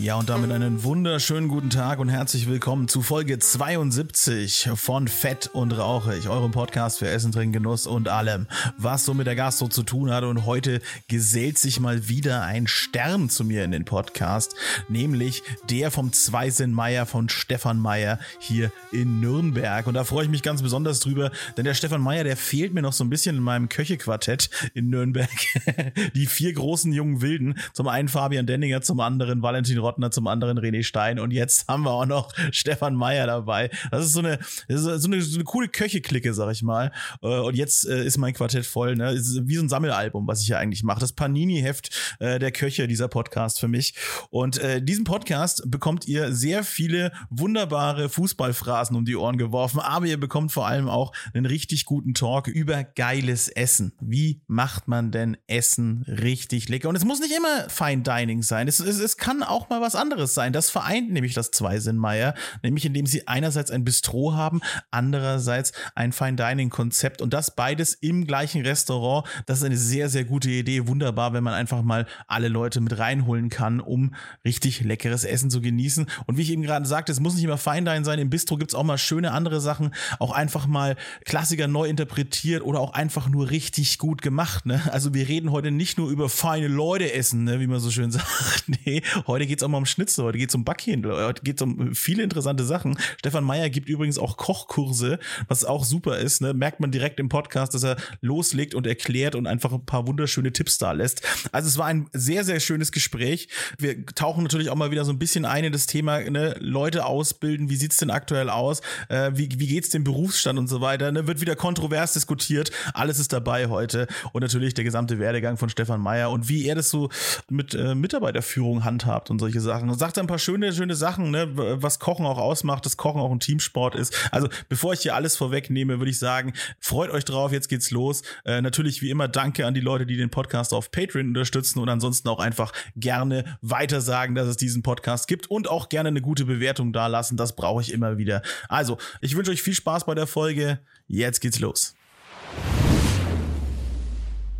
Ja, und damit einen wunderschönen guten Tag und herzlich willkommen zu Folge 72 von Fett und Rauchig, eurem Podcast für Essen, Trinken, Genuss und allem, was so mit der Gastro zu tun hat. Und heute gesellt sich mal wieder ein Stern zu mir in den Podcast, nämlich der vom Zweisinn Meier von Stefan Meier hier in Nürnberg. Und da freue ich mich ganz besonders drüber, denn der Stefan Meier, der fehlt mir noch so ein bisschen in meinem Köchequartett in Nürnberg. Die vier großen jungen Wilden, zum einen Fabian Denninger, zum anderen Valentin Rottner, zum anderen René Stein und jetzt haben wir auch noch Stefan Meyer dabei. Das ist so eine, ist so eine, so eine coole Köche-Clique, sag ich mal. Äh, und jetzt äh, ist mein Quartett voll, ne? Ist wie so ein Sammelalbum, was ich ja eigentlich mache. Das Panini-Heft äh, der Köche, dieser Podcast für mich. Und diesen Podcast bekommt ihr sehr viele wunderbare Fußballphrasen um die Ohren geworfen, aber ihr bekommt vor allem auch einen richtig guten Talk über geiles Essen. Wie macht man denn Essen richtig lecker? Und es muss nicht immer Fine Dining sein. Es, es, es kann auch mal mal was anderes sein. Das vereint nämlich das Zweisinnmeier, nämlich indem sie einerseits ein Bistro haben, andererseits ein Fine Dining Konzept und das beides im gleichen Restaurant. Das ist eine sehr, sehr gute Idee. Wunderbar, wenn man einfach mal alle Leute mit reinholen kann, um richtig leckeres Essen zu genießen. Und wie ich eben gerade sagte, es muss nicht immer Fine Dining sein. Im Bistro gibt es auch mal schöne andere Sachen, auch einfach mal Klassiker neu interpretiert oder auch einfach nur richtig gut gemacht. Ne? Also wir reden heute nicht nur über feine Leute essen, ne? wie man so schön sagt. Nee, heute geht es auch mal um Schnitzel, heute geht es um Backhändler, heute geht es um viele interessante Sachen. Stefan Meyer gibt übrigens auch Kochkurse, was auch super ist. Ne? Merkt man direkt im Podcast, dass er loslegt und erklärt und einfach ein paar wunderschöne Tipps da lässt. Also es war ein sehr, sehr schönes Gespräch. Wir tauchen natürlich auch mal wieder so ein bisschen ein in das Thema ne? Leute ausbilden. Wie sieht es denn aktuell aus? Äh, wie wie geht es dem Berufsstand und so weiter? Ne? Wird wieder kontrovers diskutiert. Alles ist dabei heute. Und natürlich der gesamte Werdegang von Stefan Meyer und wie er das so mit äh, Mitarbeiterführung handhabt und solche solche Sachen. Und sagt ein paar schöne, schöne Sachen, ne, was Kochen auch ausmacht, dass Kochen auch ein Teamsport ist. Also, bevor ich hier alles vorwegnehme, würde ich sagen, freut euch drauf, jetzt geht's los. Äh, natürlich wie immer danke an die Leute, die den Podcast auf Patreon unterstützen und ansonsten auch einfach gerne weiter sagen, dass es diesen Podcast gibt und auch gerne eine gute Bewertung dalassen. Das brauche ich immer wieder. Also, ich wünsche euch viel Spaß bei der Folge. Jetzt geht's los.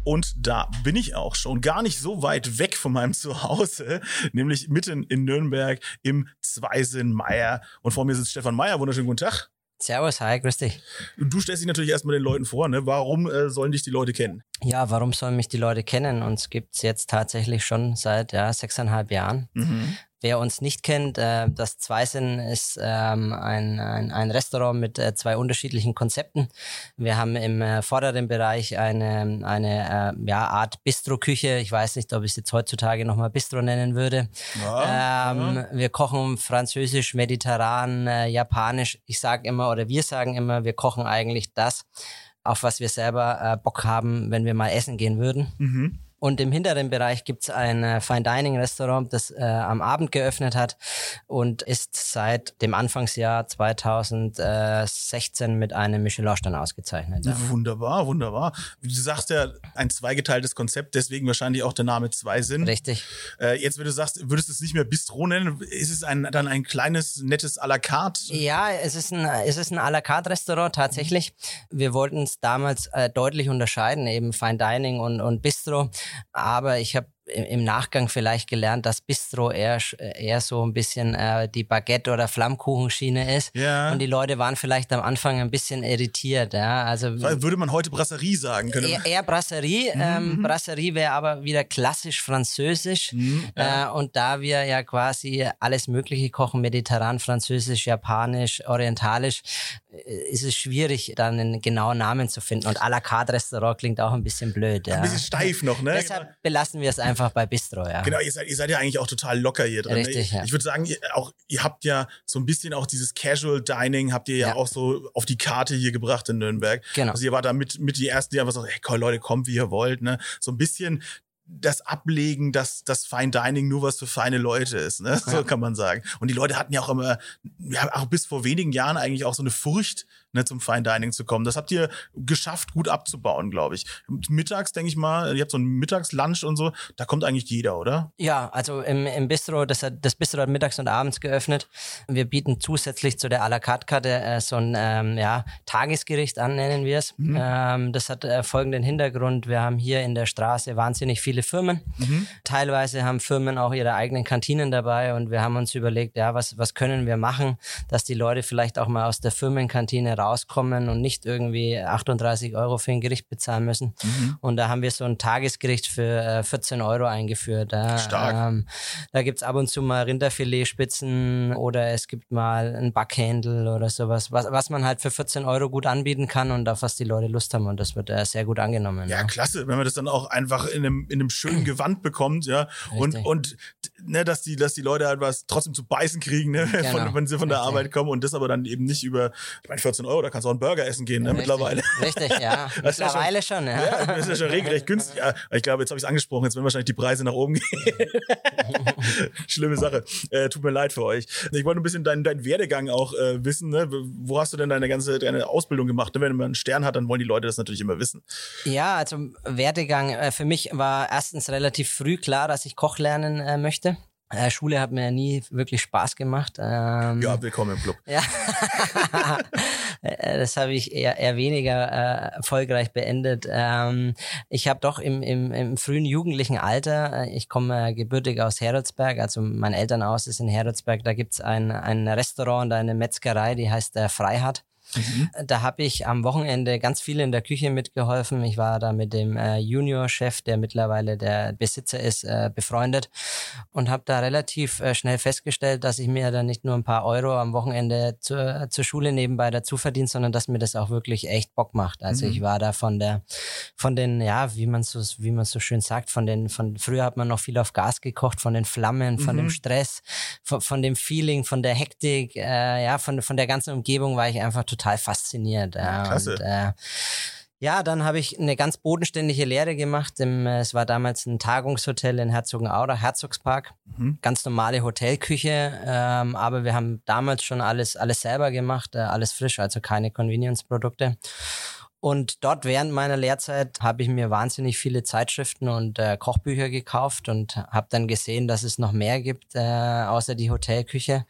Und da bin ich auch schon gar nicht so weit weg von meinem Zuhause, nämlich mitten in Nürnberg im Zweisinn Meier. Und vor mir sitzt Stefan Meier. Wunderschönen guten Tag. Servus, hi, grüß dich. Du stellst dich natürlich erstmal den Leuten vor, ne? Warum äh, sollen dich die Leute kennen? Ja, warum sollen mich die Leute kennen? Uns gibt's jetzt tatsächlich schon seit ja, sechseinhalb Jahren. Mhm. Wer uns nicht kennt, äh, das Zweisinn ist ähm, ein, ein, ein Restaurant mit äh, zwei unterschiedlichen Konzepten. Wir haben im äh, vorderen Bereich eine, eine äh, ja, Art Bistro-Küche. Ich weiß nicht, ob ich es jetzt heutzutage nochmal Bistro nennen würde. Ja, ähm, ja. Wir kochen französisch, mediterran, äh, japanisch. Ich sage immer, oder wir sagen immer, wir kochen eigentlich das, auf was wir selber äh, Bock haben, wenn wir mal essen gehen würden. Mhm. Und im hinteren Bereich gibt's ein äh, Fine Dining Restaurant, das äh, am Abend geöffnet hat und ist seit dem Anfangsjahr 2016 mit einem Michelin-Stern ausgezeichnet. Ja. Wunderbar, wunderbar. Du sagst ja, ein zweigeteiltes Konzept, deswegen wahrscheinlich auch der Name Zwei Sinn. Richtig. Äh, jetzt, wenn du sagst, würdest du es nicht mehr Bistro nennen, ist es ein, dann ein kleines, nettes à la carte? Ja, es ist ein, es ist ein à la carte Restaurant tatsächlich. Wir wollten es damals äh, deutlich unterscheiden, eben Fine Dining und, und Bistro. Aber ich habe im Nachgang vielleicht gelernt, dass Bistro eher, eher so ein bisschen äh, die Baguette- oder Flammkuchenschiene ist. Ja. Und die Leute waren vielleicht am Anfang ein bisschen irritiert. Ja? Also, Würde man heute Brasserie sagen können? Eher, eher Brasserie. Mhm. Ähm, mhm. Brasserie wäre aber wieder klassisch französisch. Mhm, ja. äh, und da wir ja quasi alles Mögliche kochen, mediterran, französisch, japanisch, orientalisch, ist es schwierig, dann einen genauen Namen zu finden. Und à la carte Restaurant klingt auch ein bisschen blöd. Ja. Ein bisschen steif noch, ne? Deshalb belassen wir es einfach bei Bistro, ja. Genau, ihr seid, ihr seid ja eigentlich auch total locker hier drin. Ne? Richtig, ne? ja. Ich würde sagen, ihr, auch, ihr habt ja so ein bisschen auch dieses Casual Dining, habt ihr ja, ja, auch so auf die Karte hier gebracht in Nürnberg. Genau. Also ihr wart da mit, mit die ersten, die einfach so, hey, Leute, kommt, wie ihr wollt, ne? So ein bisschen das Ablegen, dass das Fine Dining nur was für feine Leute ist, ne? So ja. kann man sagen. Und die Leute hatten ja auch immer, ja, auch bis vor wenigen Jahren eigentlich auch so eine Furcht ne, zum Fine Dining zu kommen. Das habt ihr geschafft, gut abzubauen, glaube ich. Mittags, denke ich mal, ihr habt so ein Mittagslunch und so, da kommt eigentlich jeder, oder? Ja, also im, im Bistro, das, hat, das Bistro hat mittags und abends geöffnet. Wir bieten zusätzlich zu der à la carte Karte äh, so ein ähm, ja, Tagesgericht an, nennen wir es. Mhm. Ähm, das hat äh, folgenden Hintergrund. Wir haben hier in der Straße wahnsinnig viele Firmen. Mhm. Teilweise haben Firmen auch ihre eigenen Kantinen dabei und wir haben uns überlegt, ja, was, was können wir machen, dass die Leute vielleicht auch mal aus der Firmenkantine rauskommen und nicht irgendwie 38 Euro für ein Gericht bezahlen müssen. Mhm. Und da haben wir so ein Tagesgericht für äh, 14 Euro eingeführt. Da, Stark. Ähm, da gibt's ab und zu mal Rinderfiletspitzen oder es gibt mal ein Backhändel oder sowas, was, was man halt für 14 Euro gut anbieten kann und auf was die Leute Lust haben. Und das wird äh, sehr gut angenommen. Ja, ja, klasse, wenn man das dann auch einfach in einem, in einem schönen Gewand bekommt, ja. Und, und ne, dass die, dass die Leute halt was trotzdem zu beißen kriegen, ne, genau. von, wenn sie von der Arbeit kommen und das aber dann eben nicht über, ich meine, 14 Euro, da kannst du auch einen Burger essen gehen, ne, Richtig. mittlerweile. Richtig, ja. mittlerweile schon, ja. ja. Das ist ja schon regelrecht günstig. Ja, ich glaube, jetzt habe ich es angesprochen, jetzt werden wahrscheinlich die Preise nach oben gehen. Schlimme Sache. Äh, tut mir leid für euch. Ich wollte ein bisschen deinen, deinen Werdegang auch äh, wissen. Ne? Wo hast du denn deine ganze deine Ausbildung gemacht? Ne? Wenn man einen Stern hat, dann wollen die Leute das natürlich immer wissen. Ja, also Werdegang äh, für mich war erstens relativ früh klar, dass ich Koch lernen äh, möchte. Äh, Schule hat mir nie wirklich Spaß gemacht. Ähm, ja, willkommen im Club. Ja, äh, das habe ich eher, eher weniger äh, erfolgreich beendet. Ähm, ich habe doch im, im, im frühen jugendlichen Alter, äh, ich komme gebürtig aus Heroldsberg, also mein Elternhaus ist in Heroldsberg, da gibt's ein, ein Restaurant und eine Metzgerei, die heißt äh, Freihat. Mhm. Da habe ich am Wochenende ganz viel in der Küche mitgeholfen. Ich war da mit dem äh, Junior-Chef, der mittlerweile der Besitzer ist, äh, befreundet und habe da relativ äh, schnell festgestellt, dass ich mir da nicht nur ein paar Euro am Wochenende zur, zur Schule nebenbei dazu verdiene, sondern dass mir das auch wirklich echt Bock macht. Also mhm. ich war da von der, von den, ja, wie man so, wie man so schön sagt, von den, von früher hat man noch viel auf Gas gekocht, von den Flammen, von mhm. dem Stress, von, von, dem Feeling, von der Hektik, äh, ja, von, von der ganzen Umgebung war ich einfach total total fasziniert. Ja, Klasse. Und, äh, ja, dann habe ich eine ganz bodenständige Lehre gemacht. Im, äh, es war damals ein Tagungshotel in Herzogenaurach, Herzogspark. Mhm. Ganz normale Hotelküche, ähm, aber wir haben damals schon alles, alles selber gemacht, äh, alles frisch, also keine Convenience-Produkte. Und dort während meiner Lehrzeit habe ich mir wahnsinnig viele Zeitschriften und äh, Kochbücher gekauft und habe dann gesehen, dass es noch mehr gibt äh, außer die Hotelküche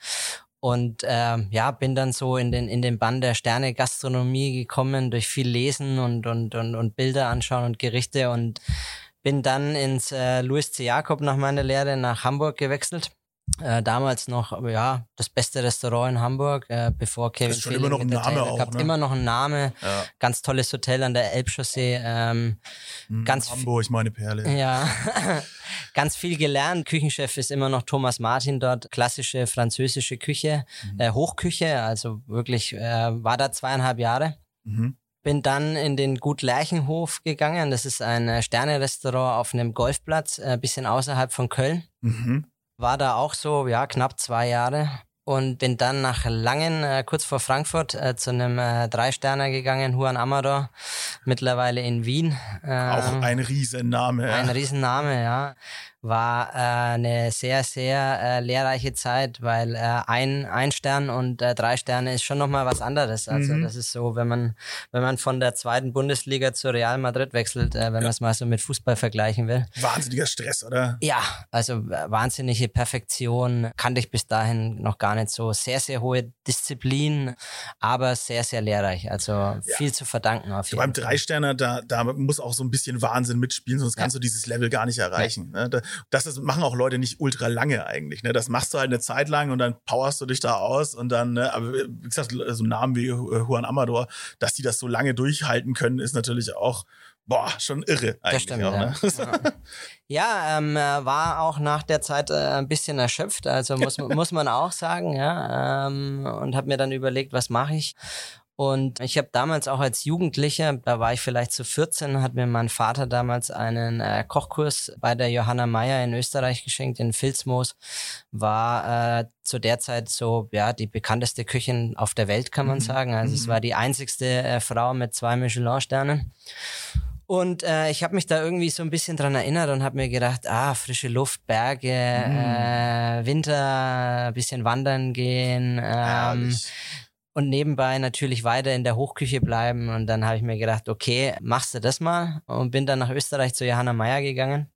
und ähm, ja, bin dann so in den, in den Bann der Sterne-Gastronomie gekommen, durch viel Lesen und, und, und, und Bilder anschauen und Gerichte und bin dann ins äh, Louis C. Jakob nach meiner Lehre nach Hamburg gewechselt äh, damals noch, ja, das beste Restaurant in Hamburg, äh, bevor Kevin das ist schon immer noch ein Name auch, gab ne? immer noch einen Name, ja. ganz tolles Hotel an der Elbchaussee, ähm, hm, ganz Hamburg, meine Perle. Ja, ganz viel gelernt. Küchenchef ist immer noch Thomas Martin dort, klassische französische Küche, mhm. äh, Hochküche, also wirklich äh, war da zweieinhalb Jahre. Mhm. Bin dann in den Gut Lerchenhof gegangen. Das ist ein äh, Sterne-Restaurant auf einem Golfplatz, ein bisschen außerhalb von Köln. Mhm war da auch so, ja, knapp zwei Jahre und bin dann nach Langen, äh, kurz vor Frankfurt, äh, zu einem äh, Drei-Sterner gegangen, Juan Amador, mittlerweile in Wien. Ähm, auch ein Riesenname. Ein Riesenname, ja war äh, eine sehr, sehr äh, lehrreiche Zeit, weil äh, ein, ein Stern und äh, drei Sterne ist schon nochmal was anderes. Also mhm. das ist so, wenn man, wenn man von der zweiten Bundesliga zu Real Madrid wechselt, äh, wenn ja. man es mal so mit Fußball vergleichen will. Wahnsinniger Stress, oder? Ja, also äh, wahnsinnige Perfektion kannte ich bis dahin noch gar nicht so. Sehr, sehr hohe Disziplin, aber sehr, sehr lehrreich. Also ja. viel zu verdanken auf jeden Fall. Beim Drei-Sterner, da, da muss auch so ein bisschen Wahnsinn mitspielen, sonst kannst ja. du dieses Level gar nicht erreichen. Ne? Da, das, das machen auch Leute nicht ultra lange eigentlich. Ne? Das machst du halt eine Zeit lang und dann powerst du dich da aus und dann, ne? aber wie gesagt, so Namen wie Juan Amador, dass die das so lange durchhalten können, ist natürlich auch boah, schon irre eigentlich. Das stimmt, auch, ne? ja. ja ähm, war auch nach der Zeit äh, ein bisschen erschöpft, also muss, muss man auch sagen, ja. Ähm, und habe mir dann überlegt, was mache ich? Und ich habe damals auch als Jugendlicher, da war ich vielleicht zu 14, hat mir mein Vater damals einen äh, Kochkurs bei der Johanna Meyer in Österreich geschenkt, in Filzmoos. War äh, zu der Zeit so, ja, die bekannteste Köchin auf der Welt, kann man mhm. sagen. Also mhm. es war die einzigste äh, Frau mit zwei Michelin-Sternen. Und äh, ich habe mich da irgendwie so ein bisschen dran erinnert und habe mir gedacht, ah, frische Luft, Berge, mhm. äh, Winter, bisschen wandern gehen. Ähm, und nebenbei natürlich weiter in der Hochküche bleiben. Und dann habe ich mir gedacht, okay, machst du das mal und bin dann nach Österreich zu Johanna Meyer gegangen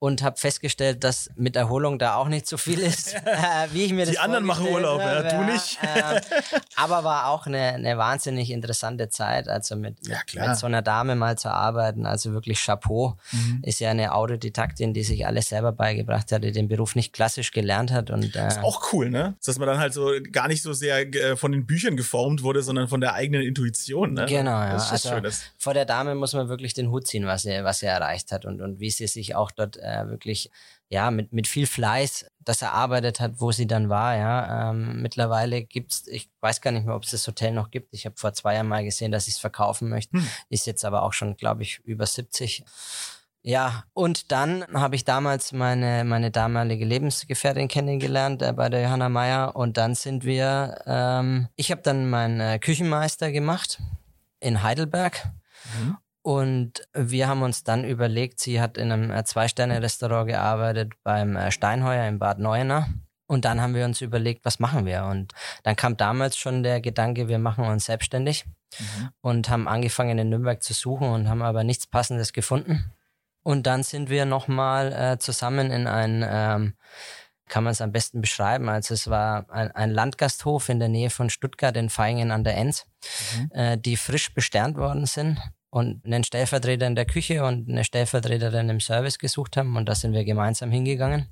und habe festgestellt, dass mit Erholung da auch nicht so viel ist, äh, wie ich mir Die das anderen machen Urlaub, ja, du nicht. Äh, aber war auch eine, eine wahnsinnig interessante Zeit, also mit, Ja, mit, klar. mit so einer Dame mal zu arbeiten, also wirklich Chapeau. Mhm. Ist ja eine Autodidaktin, die sich alles selber beigebracht hat, die den Beruf nicht klassisch gelernt hat und äh, Auch cool, ne? Dass man dann halt so gar nicht so sehr äh, von den Büchern geformt wurde, sondern von der eigenen Intuition, ne? Genau, ja. Das ist also Schönes. vor der Dame muss man wirklich den Hut ziehen, was sie, was sie erreicht hat und, und wie sie sich auch dort äh, wirklich, ja, mit, mit viel Fleiß das erarbeitet hat, wo sie dann war, ja. Ähm, mittlerweile gibt's, ich weiß gar nicht mehr, ob es das Hotel noch gibt. Ich habe vor zwei Jahren mal gesehen, dass sie es verkaufen möchte. Hm. Ist jetzt aber auch schon, glaube ich, über 70. Ja, und dann habe ich damals meine, meine damalige Lebensgefährtin kennengelernt äh, bei der Johanna Meyer und dann sind wir, ähm, ich habe dann meinen äh, Küchenmeister gemacht in Heidelberg Mhm. Und wir haben uns dann überlegt, sie hat in einem äh, Zwei-Sterne-Restaurant gearbeitet beim äh, Steinheuer in Bad Neuenahr. Und dann haben wir uns überlegt, was machen wir? Und dann kam damals schon der Gedanke, wir machen uns selbstständig Mhm. und haben angefangen in Nürnberg zu suchen und haben aber nichts Passendes gefunden. Und dann sind wir nochmal äh, zusammen in ein, ähm, kann man es am besten beschreiben, also es war ein, ein Landgasthof in der Nähe von Stuttgart in Vaihingen an der Enz, Mhm. äh, die frisch besternt worden sind und einen Stellvertreter in der Küche und eine Stellvertreterin im Service gesucht haben und da sind wir gemeinsam hingegangen.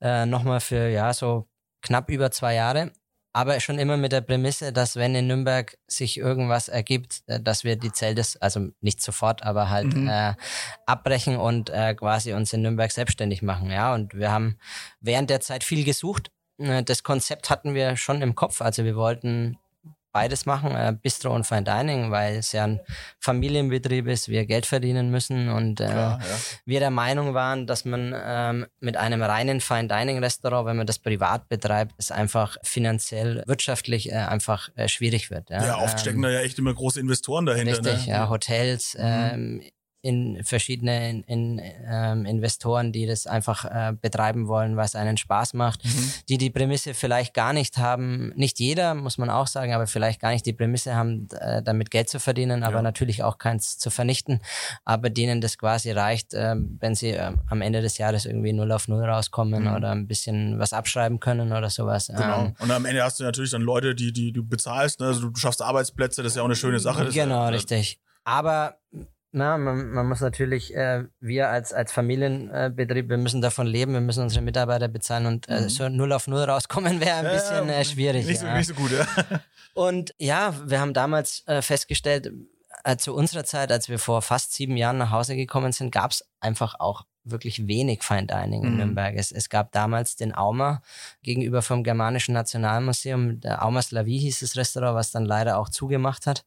Äh, nochmal für ja so knapp über zwei Jahre aber schon immer mit der Prämisse, dass wenn in Nürnberg sich irgendwas ergibt, äh, dass wir die Zeltes, also nicht sofort, aber halt Mhm. äh, abbrechen und äh, quasi uns in Nürnberg selbstständig machen. Ja, und wir haben während der Zeit viel gesucht. Äh, Das Konzept hatten wir schon im Kopf, also wir wollten beides machen, äh, Bistro und Fine Dining, weil es ja ein Familienbetrieb ist, wir Geld verdienen müssen und äh, Klar, ja. wir der Meinung waren, dass man ähm, mit einem reinen Fine Dining Restaurant, wenn man das privat betreibt, es einfach finanziell, wirtschaftlich äh, einfach äh, schwierig wird. Ja, Ja, oft Ähm, stecken da ja echt immer große Investoren dahinter. Richtig, ne? ja, Hotels, ähm, in verschiedene in, in, ähm, Investoren, die das einfach äh, betreiben wollen, was einen Spaß macht, Mhm. die die Prämisse vielleicht gar nicht haben, nicht jeder, muss man auch sagen, aber vielleicht gar nicht die Prämisse haben, äh, damit Geld zu verdienen, aber Ja. natürlich auch keins zu vernichten, aber denen das quasi reicht, ähm, wenn sie ähm, am Ende des Jahres irgendwie null auf null rauskommen Mhm. oder ein bisschen was abschreiben können oder sowas. Genau. Ähm, Und am Ende hast du natürlich dann Leute, die, die du bezahlst. Ne? Also du schaffst Arbeitsplätze, das ist ja auch eine schöne Sache. Genau, ist, ja- richtig. Aber na, man, man muss natürlich, äh, wir als, als Familienbetrieb, wir müssen davon leben, wir müssen unsere Mitarbeiter bezahlen und äh, Mhm. so null auf null rauskommen wäre ein bisschen äh, schwierig. Nicht so, ja. nicht so gut, ja. Und ja, wir haben damals äh, festgestellt, äh, zu unserer Zeit, als wir vor fast sieben Jahren nach Hause gekommen sind, gab es einfach auch wirklich wenig Fine Dining in Mhm. Nürnberg. Es, es gab damals den Aumer gegenüber vom Germanischen Nationalmuseum. Der Aumer Slavie hieß das Restaurant, was dann leider auch zugemacht hat.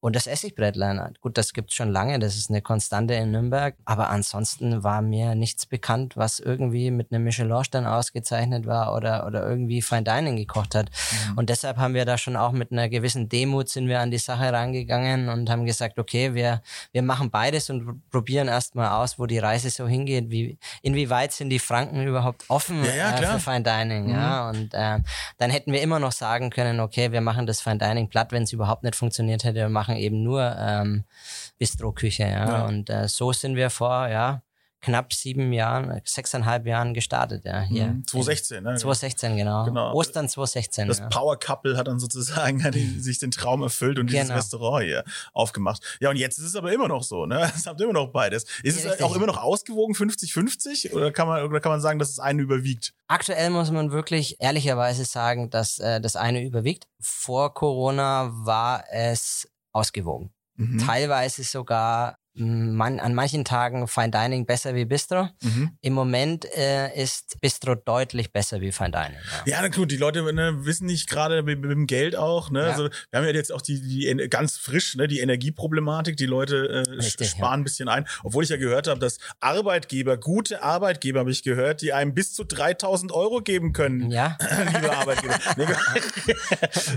Und das Essigbrettlein, gut, das gibt's schon lange, das ist eine Konstante in Nürnberg. Aber ansonsten war mir nichts bekannt, was irgendwie mit einem Michelin-Stern ausgezeichnet war oder, oder irgendwie Fine Dining gekocht hat. Und deshalb haben wir da schon auch mit einer gewissen Demut sind wir an die Sache rangegangen und haben gesagt, okay, wir, wir machen beides und probieren erstmal aus, wo die Reise so hingeht. Wie, inwieweit sind die Franken überhaupt offen Ja, ja, äh, für Fine Dining? Ja, und äh, dann hätten wir immer noch sagen können, okay, wir machen das Fine Dining platt, wenn es überhaupt nicht funktioniert hätte. Wir machen eben nur ähm, Bistro-Küche. Ja? Ja. Und äh, so sind wir vor ja, knapp sieben Jahren, sechseinhalb Jahren gestartet. Ja, hier. Mhm. 2016, ne? 2016, genau. Genau. Ostern 2016. Das ja. Power Couple hat dann sozusagen hat die, sich den Traum erfüllt und dieses Genau. Restaurant hier aufgemacht. Ja, und jetzt ist es aber immer noch so, ne? Es habt immer noch beides. Ist Ja, es auch immer noch ausgewogen 50-50 oder kann man oder kann man sagen, dass es eine überwiegt? Aktuell muss man wirklich ehrlicherweise sagen, dass äh, das eine überwiegt. Vor Corona war es ausgewogen. Mhm. Teilweise sogar man, an manchen Tagen Fine Dining besser wie Bistro. Mhm. Im Moment äh, ist Bistro deutlich besser wie Fine Dining. Ja. Ja, na gut, die Leute ne, wissen nicht gerade mit, mit dem Geld auch. Ne? Ja. Also, wir haben ja jetzt auch die, die ganz frisch ne, die Energieproblematik. Die Leute äh, Richtig, sparen ja. ein bisschen ein. Obwohl ich ja gehört habe, dass Arbeitgeber, gute Arbeitgeber, habe ich gehört, die einem bis zu 3000 Euro geben können. Ja, Liebe Arbeitgeber.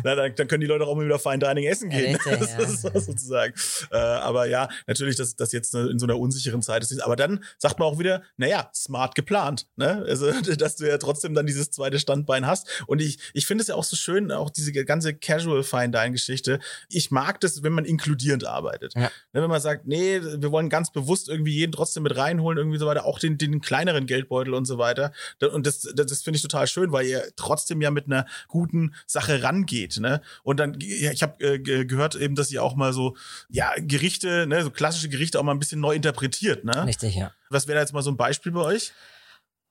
Na, dann, dann können die Leute auch mal wieder Fine Dining essen gehen. Richtig, sozusagen. Äh, aber ja, natürlich, das dass das jetzt in so einer unsicheren Zeit ist. Aber dann sagt man auch wieder, naja, smart geplant. Ne? Also, dass du ja trotzdem dann dieses zweite Standbein hast. Und ich, ich finde es ja auch so schön, auch diese ganze Casual Fine Dine Geschichte. Ich mag das, wenn man inkludierend arbeitet. Ja. Ne, wenn man sagt, nee, wir wollen ganz bewusst irgendwie jeden trotzdem mit reinholen, irgendwie so weiter, auch den, den kleineren Geldbeutel und so weiter. Und das, das, das finde ich total schön, weil ihr trotzdem ja mit einer guten Sache rangeht. Ne? Und dann, ja, ich habe äh, gehört eben, dass ihr auch mal so, ja, Gerichte, ne, so klassische Gerichte auch mal ein bisschen neu interpretiert. Ne? Richtig, ja. Was wäre da jetzt mal so ein Beispiel bei euch?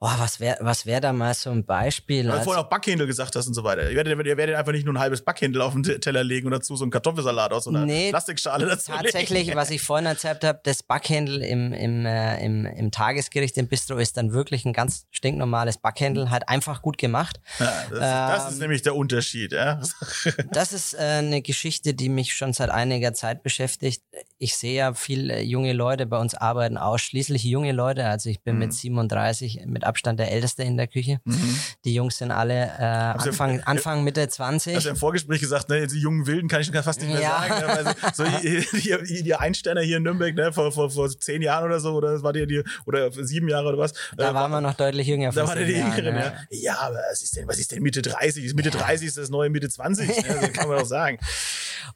Boah, was wäre was wär da mal so ein Beispiel? Weil du vorhin auch Backhändel gesagt hast und so weiter. Ihr werdet, ihr werdet einfach nicht nur ein halbes Backhändel auf den Teller legen und dazu so einen Kartoffelsalat aus so einer nee, Plastikschale dazu Tatsächlich, legen. was ich vorhin erzählt habe, das Backhändel im, im, äh, im, im Tagesgericht im Bistro ist dann wirklich ein ganz stinknormales Backhändel, halt einfach gut gemacht. Ja, das, ähm, das, ist nämlich der Unterschied. Ja? das ist äh, eine Geschichte, die mich schon seit einiger Zeit beschäftigt. Ich sehe ja viele junge Leute bei uns arbeiten, ausschließlich junge Leute. Also ich bin mhm. mit 37 mit Abstand der Älteste in der Küche. Mhm. Die Jungs sind alle äh, Anfang, ja, Anfang, Mitte 20. Hast du im Vorgespräch gesagt, ne, die jungen Wilden kann ich schon fast nicht mehr ja. sagen. Ne, so die, die, Einsterner hier in Nürnberg, ne, vor, vor, vor zehn Jahren oder so, oder war die, die oder sieben Jahre oder was? Da äh, waren wir noch deutlich jünger. Da war der die Jüngeren, ja. ja. aber was ist denn, was ist denn Mitte 30? Mitte 30 ist das neue Mitte 20, ne, also kann man doch sagen.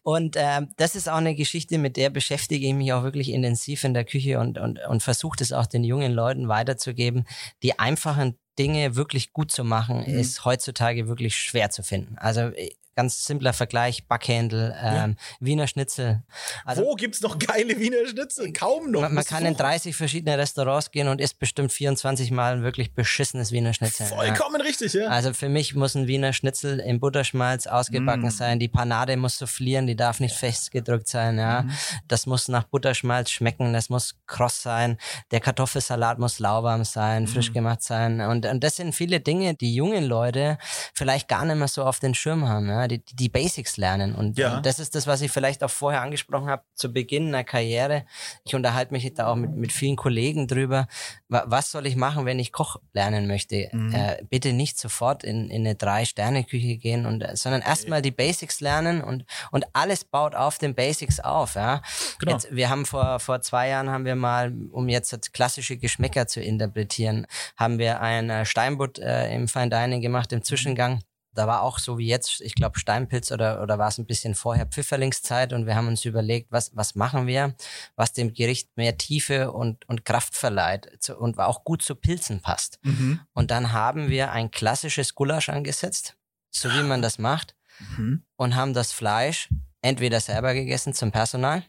Und äh, das ist auch eine Geschichte, mit der beschäftige ich mich auch wirklich intensiv in der Küche und, und, und versuche es auch den jungen Leuten weiterzugeben. Die einfachen Dinge wirklich gut zu machen, mhm. ist heutzutage wirklich schwer zu finden. Also äh, Ganz simpler Vergleich, Backhändel, ähm, ja. Wiener Schnitzel. Also, Wo gibt's noch geile Wiener Schnitzel? Kaum noch. Man, man kann in 30 verschiedene Restaurants gehen und isst bestimmt 24 Mal ein wirklich beschissenes Wiener Schnitzel. Vollkommen ja. richtig, ja. Also für mich muss ein Wiener Schnitzel im Butterschmalz ausgebacken mm. sein. Die Panade muss soufflieren, die darf nicht festgedrückt sein, ja. Mm. Das muss nach Butterschmalz schmecken, das muss kross sein. Der Kartoffelsalat muss lauwarm sein, mm. frisch gemacht sein. Und, und das sind viele Dinge, die jungen Leute vielleicht gar nicht mehr so auf den Schirm haben, ja die, die Basics lernen. Und, ja. und das ist das, was ich vielleicht auch vorher angesprochen habe, zu Beginn einer Karriere. Ich unterhalte mich da auch mit, mit vielen Kollegen drüber. Was soll ich machen, wenn ich Koch lernen möchte? Mhm. Äh, bitte nicht sofort in, in eine Drei-Sterne-Küche gehen, und, sondern erstmal die Basics lernen und, und alles baut auf den Basics auf. Ja? Genau. Jetzt, wir haben vor, vor zwei Jahren haben wir mal, um jetzt klassische Geschmäcker zu interpretieren, haben wir ein äh, Steinbutt äh, im Fine Dining gemacht im Zwischengang. Da war auch so wie jetzt, ich glaube, Steinpilz oder, oder war es ein bisschen vorher Pfifferlingszeit und wir haben uns überlegt, was, was machen wir, was dem Gericht mehr Tiefe und, und Kraft verleiht und auch gut zu Pilzen passt. Mhm. Und dann haben wir ein klassisches Gulasch angesetzt, so wie man das macht, mhm. und haben das Fleisch entweder selber gegessen zum Personal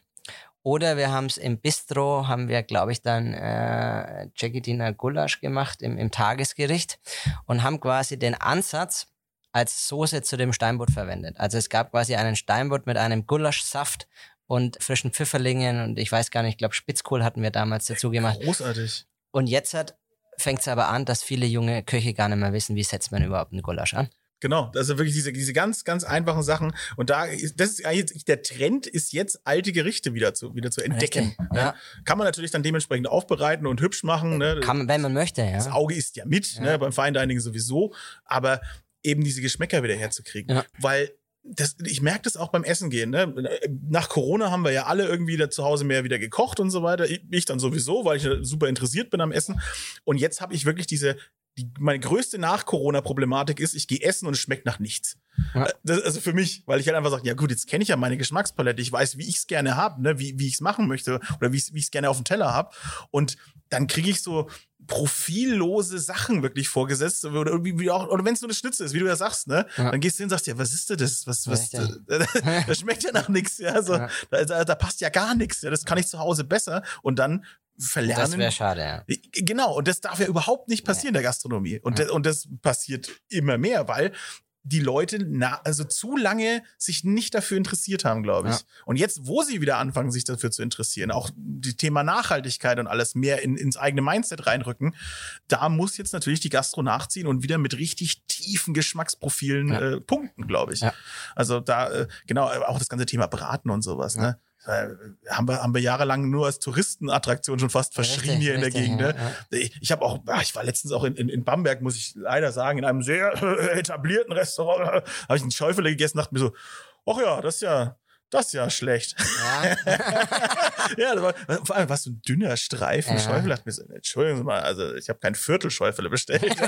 oder wir haben es im Bistro, haben wir, glaube ich, dann äh, Cekidiner Gulasch gemacht im, im Tagesgericht und haben quasi den Ansatz, als Soße zu dem Steinbutt verwendet. Also es gab quasi einen Steinbutt mit einem Gulaschsaft und frischen Pfifferlingen und ich weiß gar nicht, ich glaube Spitzkohl hatten wir damals dazu gemacht. Großartig. Und jetzt hat fängt es aber an, dass viele junge Köche gar nicht mehr wissen, wie setzt man überhaupt einen Gulasch an. Genau, das sind wirklich diese, diese ganz, ganz einfachen Sachen. Und da ist, das ist eigentlich, der Trend ist jetzt, alte Gerichte wieder zu, wieder zu entdecken. Richtig, ne? ja. Kann man natürlich dann dementsprechend aufbereiten und hübsch machen. Ne? Kann man, wenn man möchte, ja. Das Auge isst ja mit, ja. Ne? beim Fine Dining sowieso. Aber eben diese Geschmäcker wieder herzukriegen. Ja. Weil das, ich merke das auch beim Essen gehen. Ne? Nach Corona haben wir ja alle irgendwie da zu Hause mehr wieder gekocht und so weiter. Ich, ich dann sowieso, weil ich super interessiert bin am Essen. Und jetzt habe ich wirklich diese, die, meine größte Nach-Corona-Problematik ist, ich gehe essen und es schmeckt nach nichts. Ja. Äh, das, also für mich, weil ich halt einfach sage, ja gut, jetzt kenne ich ja meine Geschmackspalette, ich weiß, wie ich es gerne habe, ne? wie, wie ich es machen möchte oder wie ich es gerne auf dem Teller habe. Und dann kriege ich so profillose Sachen wirklich vorgesetzt oder irgendwie auch oder wenn es nur eine Schnitze ist, wie du ja sagst, ne? Ja. Dann gehst du hin und sagst ja, was ist denn das? Was was das schmeckt ja nach nichts, ja, so, ja. Da, da, da, passt ja gar nichts, ja, das kann ich zu Hause besser und dann verlernen. Das wäre schade, ja. Genau, und das darf ja überhaupt nicht passieren in der Gastronomie. Und, ja. das, und das passiert immer mehr, weil die Leute na, also zu lange sich nicht dafür interessiert haben, glaube ich. Ja. Und jetzt, wo sie wieder anfangen, sich dafür zu interessieren, auch die Thema Nachhaltigkeit und alles mehr in, ins eigene Mindset reinrücken, da muss jetzt natürlich die Gastro nachziehen und wieder mit richtig tiefen Geschmacksprofilen ja. äh, punkten, glaube ich. Ja. Also da, äh, genau, auch das ganze Thema Braten und sowas, ne? Äh, haben wir, haben wir jahrelang nur als Touristenattraktion schon fast verschrien richtig, hier in der Gegend. Ne? Ja, Ich, ich habe auch, ah, ich war letztens auch in, in, in Bamberg, muss ich leider sagen, in einem sehr etablierten Restaurant, habe ich einen Schäufele gegessen, dachte mir so, ach ja, das ist ja, das ist ja schlecht. Ja, ja war, vor allem warst du ein dünner Streifen. Ja. Schäufele hat mir so, Entschuldigen Sie mal, also ich habe kein Viertel Schäufele bestellt.